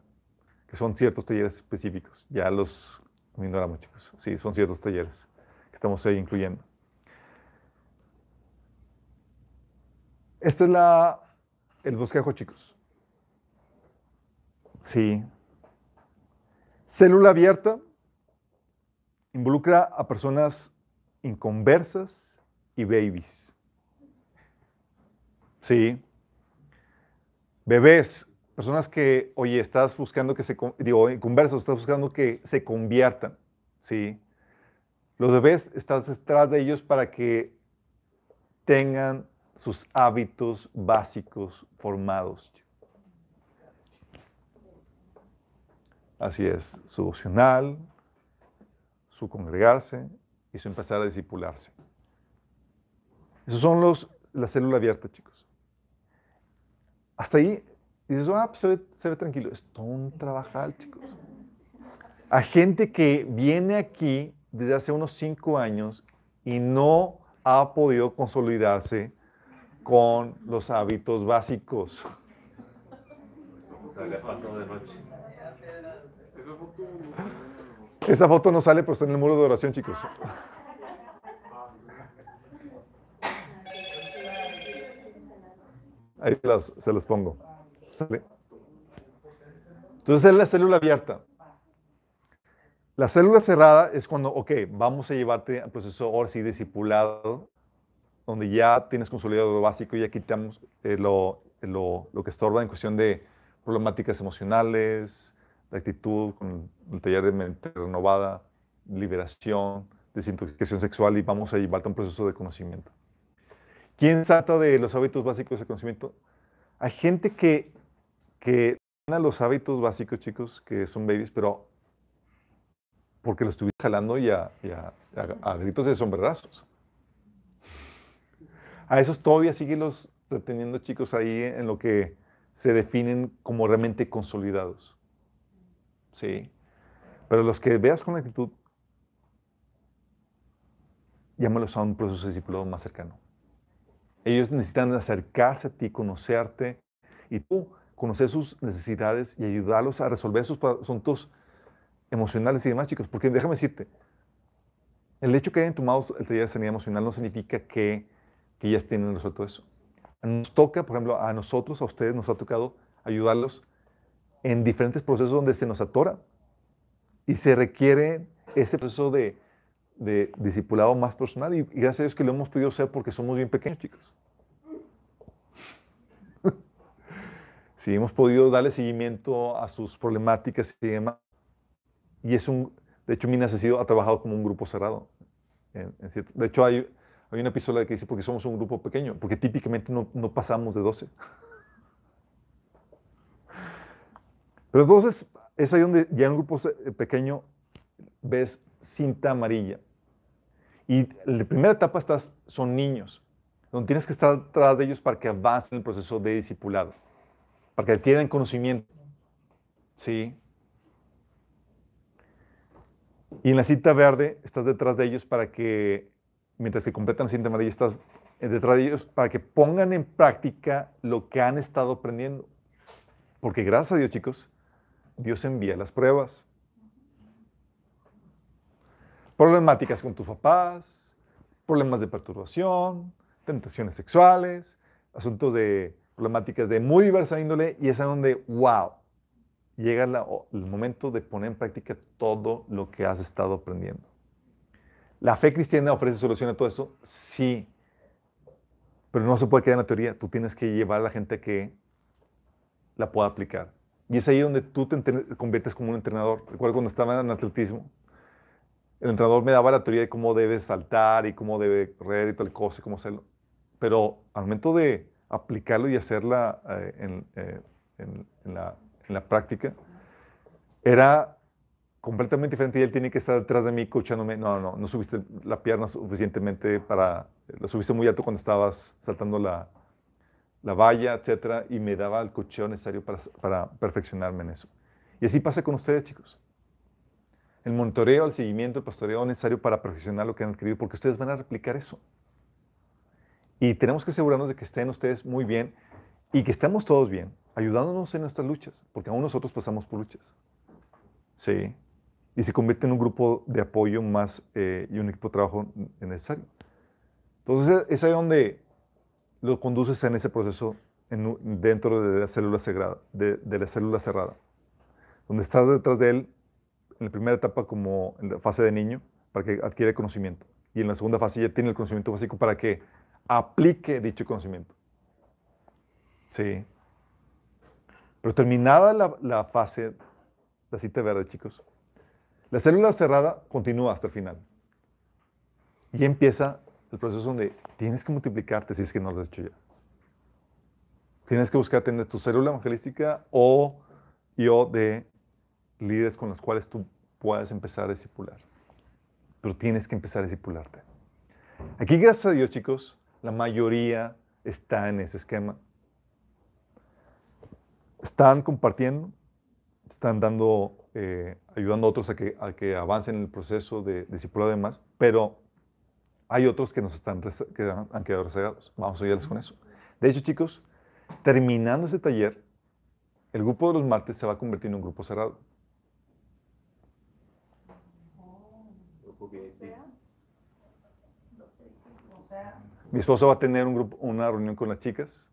que son ciertos talleres específicos. Ya los ignoramos, chicos. Sí, son ciertos talleres que estamos ahí incluyendo. Este es la, el bosquejo, chicos. Sí. Célula abierta involucra a personas inconversas y babies. Sí. Bebés personas que, oye, estás buscando que se, estás buscando que se conviertan, ¿sí? Los bebés, estás detrás de ellos para que tengan sus hábitos básicos formados. Así es, su devocional, su congregarse su empezar a discipularse. Esos son los, la célula abierta, chicos. Hasta ahí dices, ah, pues se ve, se ve tranquilo. Es todo un trabajal, chicos. Hay gente que viene aquí desde hace unos cinco años y no ha podido consolidarse con los hábitos básicos. Se le pasó de noche. Esa foto no Esa foto no sale, pero está en el muro de oración, chicos. Ahí las- se las pongo. ¿Sale? Entonces es la célula abierta. La célula cerrada es cuando, ok, vamos a llevarte al proceso ahora sí discipulado, donde ya tienes consolidado lo básico, ya quitamos eh, lo, lo- lo que estorba en cuestión de problemáticas emocionales, de actitud, con el taller de mente renovada, liberación, desintoxicación sexual y vamos a llevarte a un proceso de conocimiento. ¿Quién salta de los hábitos básicos de conocimiento? Hay gente que, que los hábitos básicos, chicos, que son babies, pero porque lo estuviste jalando y a- a gritos de sombrerazos. A esos todavía siguen los reteniendo, chicos, ahí en lo que se definen como realmente consolidados. Sí. Pero los que veas con actitud, llámalos a un proceso de discipulado más cercano. Ellos necesitan acercarse a ti, conocerte y tú conocer sus necesidades y ayudarlos a resolver sus asuntos emocionales y demás, chicos. Porque déjame decirte, el hecho que hayan tomado el taller de sanidad emocional no significa que, que ya tienen resuelto eso. Nos toca, por ejemplo, a nosotros, a ustedes, nos ha tocado ayudarlos en diferentes procesos donde se nos atora y se requiere ese proceso de, de discipulado más personal y, y gracias a Dios que lo hemos podido hacer porque somos bien pequeños, chicos. Sí, hemos podido darle seguimiento a sus problemáticas y demás. Y es un, de hecho, Minas ha, sido, ha trabajado como un grupo cerrado. en- en cierto- de hecho, hay, hay una episodio que dice porque somos un grupo pequeño, porque típicamente no, no pasamos de 12. Pero entonces es ahí donde ya en un grupo se- pequeño ves cinta amarilla. Y en la primera etapa estás, son niños, donde tienes que estar atrás de ellos para que avancen en el proceso de discipulado, para que adquieran conocimiento. ¿Sí? Y en la cinta verde estás detrás de ellos para que, mientras que completan la cinta amarilla, estás detrás de ellos para que pongan en práctica lo que han estado aprendiendo. Porque gracias a Dios, chicos, Dios envía las pruebas. Problemáticas con tus papás, problemas de perturbación, tentaciones sexuales, asuntos de problemáticas de muy diversa índole, y es a donde, wow, llega el momento de poner en práctica todo lo que has estado aprendiendo. ¿La fe cristiana ofrece solución a todo eso? Sí, pero no se puede quedar en la teoría, tú tienes que llevar a la gente que la pueda aplicar. Y es ahí donde tú te conviertes como un entrenador. Recuerdo cuando estaba en atletismo, el entrenador me daba la teoría de cómo debe saltar y cómo debe correr y tal cosa, y cómo hacerlo. Pero al momento de aplicarlo y hacerla eh, en, eh, en- en la, en la práctica, era completamente diferente y él tiene que estar detrás de mí escuchándome, no, no, no subiste la pierna suficientemente para, la subiste muy alto cuando estabas saltando la, la valla, etcétera, y me daba el cocheo necesario para, para perfeccionarme en eso. Y así pasa con ustedes, chicos. El monitoreo, el seguimiento, el pastoreo necesario para perfeccionar lo que han adquirido, porque ustedes van a replicar eso. Y tenemos que asegurarnos de que estén ustedes muy bien y que estemos todos bien, ayudándonos en nuestras luchas, porque aún nosotros pasamos por luchas. Sí. Y se convierte en un grupo de apoyo más eh, y un equipo de trabajo necesario. Entonces es ahí donde lo conduces en ese proceso dentro de la célula sagrada, de, la célula cerrada, donde estás detrás de él en la primera etapa como en la fase de niño para que adquiera conocimiento y en la segunda fase ya tiene el conocimiento básico para que aplique dicho conocimiento. Sí. Pero terminada la, la fase, la cita verde, chicos, la célula cerrada continúa hasta el final. Y empieza el proceso donde tienes que multiplicarte si es que no lo has hecho ya. Tienes que buscar tener tu célula evangelística o yo de líderes con los cuales tú puedas empezar a discipular. Pero tienes que empezar a discipularte. Aquí, gracias a Dios, chicos, la mayoría está en ese esquema. Están compartiendo, están dando, eh, ayudando a otros a que, que avancen en el proceso de discipulado y demás, pero hay otros que nos están que han, han quedado rezagados. Vamos a ayudarles con eso. De hecho, chicos, terminando ese taller, el grupo de los martes se va a convertir en un grupo cerrado. Mi esposa va a tener un grupo, una reunión con las chicas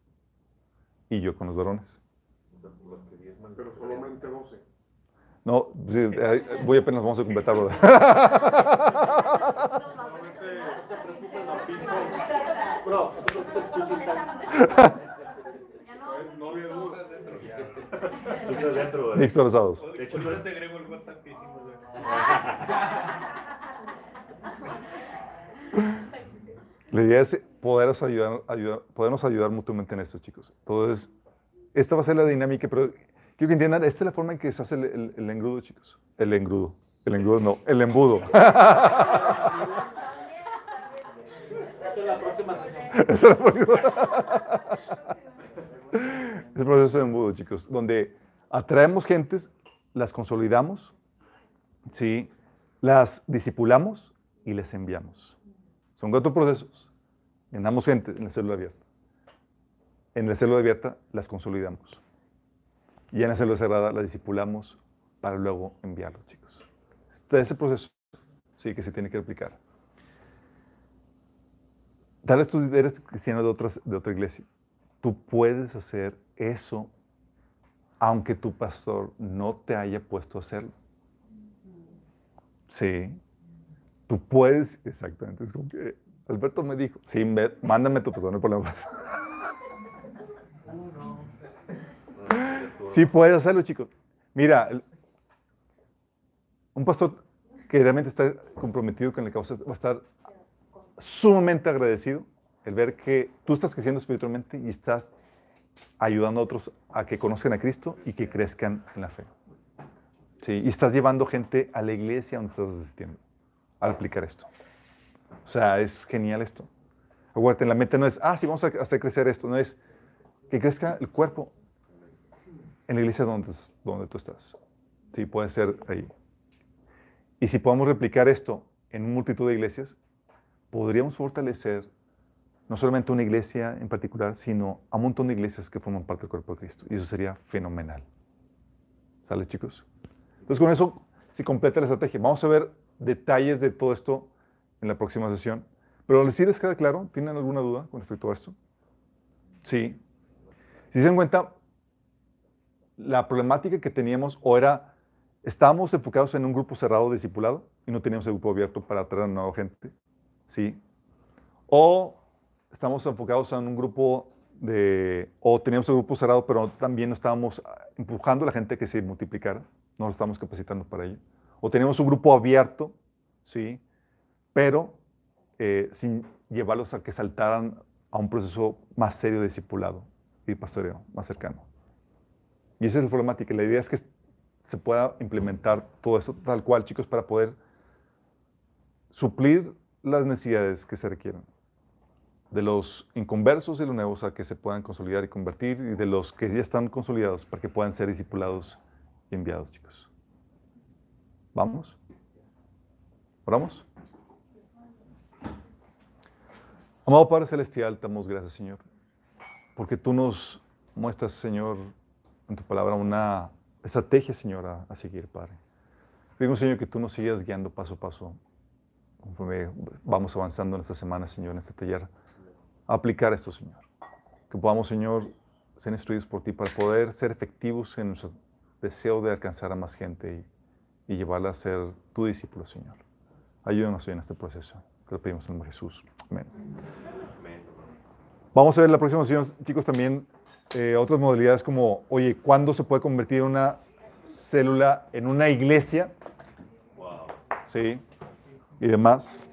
y yo con los varones. Pero solamente 12. No, sí, eh, voy apenas, vamos a completarlo. Solamente no te preocupes, Zapito. Bro, no había duda. Tú estás dentro. De hecho, yo te agrego el WhatsApp. La idea es podernos ayudar, ayudar, podernos ayudar mutuamente en esto, chicos. Entonces, esta va a ser la dinámica, pero quiero que entiendan, esta es la forma en que se hace el, el- el engrudo, chicos. El engrudo. El engrudo no, el embudo. Es el proceso de embudo, chicos, donde atraemos gentes, las consolidamos, ¿sí? las discipulamos y les enviamos. Son cuatro procesos. Llenamos gente en la célula abierta. En la célula abierta las consolidamos. Y en la célula cerrada las discipulamos para luego enviarlos, chicos. Este es el proceso sí, que se tiene que aplicar. Tal vez tú eres cristiano de, de otra iglesia. Tú puedes hacer eso aunque tu pastor no te haya puesto a hacerlo. Sí. Tú puedes, exactamente. Es como que Alberto me dijo, sí, mándame tu pastor, no hay problema. Sí puedes hacerlo, chicos. Mira, un pastor que realmente está comprometido con la causa va a estar sumamente agradecido el ver que tú estás creciendo espiritualmente y estás ayudando a otros a que conozcan a Cristo y que crezcan en la fe. Sí, y estás llevando gente a la iglesia donde estás asistiendo al aplicar esto. O sea, es genial esto. Acuérdate, la mente no es, ah, sí, vamos a hacer crecer esto, no es que crezca el cuerpo en la iglesia donde, donde tú estás. Sí, puede ser ahí. Y si podemos replicar esto en multitud de iglesias, podríamos fortalecer no solamente una iglesia en particular, sino a un montón de iglesias que forman parte del cuerpo de Cristo. Y eso sería fenomenal. ¿Sale, chicos? Entonces, con eso se completa la estrategia. Vamos a ver detalles de todo esto en la próxima sesión. Pero si les queda claro, ¿tienen alguna duda con respecto a esto? Sí. Si se dan cuenta, la problemática que teníamos o era, estábamos enfocados en un grupo cerrado discipulado y no teníamos el grupo abierto para atraer a nueva gente. Sí. O estamos enfocados en un grupo de, o teníamos el grupo cerrado, pero también no estábamos empujando a la gente que se multiplicara, no lo estábamos capacitando para ello. O teníamos un grupo abierto, sí, pero eh, sin llevarlos a que saltaran a un proceso más serio de discipulado y pastoreo más cercano. Y esa es la problemática. La idea es que se pueda implementar todo eso tal cual, chicos, para poder suplir las necesidades que se requieren. De los inconversos y los nuevos a que se puedan consolidar y convertir, y de los que ya están consolidados para que puedan ser discipulados y enviados, chicos. ¿Vamos? ¿Oramos? Amado Padre Celestial, te damos gracias, Señor, porque tú nos muestras, Señor, en tu palabra una estrategia, Señor, a, a seguir, Padre. Pedimos, Señor, que tú nos sigas guiando paso a paso conforme vamos avanzando en esta semana, Señor, en este taller, aplicar esto, Señor. Que podamos, Señor, ser instruidos por ti para poder ser efectivos en nuestro deseo de alcanzar a más gente y, y llevarla a ser tu discípulo, Señor. Ayúdanos en este proceso. Te lo pedimos en el nombre de Jesús. Amén. Vamos a ver la próxima sesión, chicos, también eh, otras modalidades como, oye, ¿cuándo se puede convertir una célula en una iglesia? Wow. Sí. Y demás.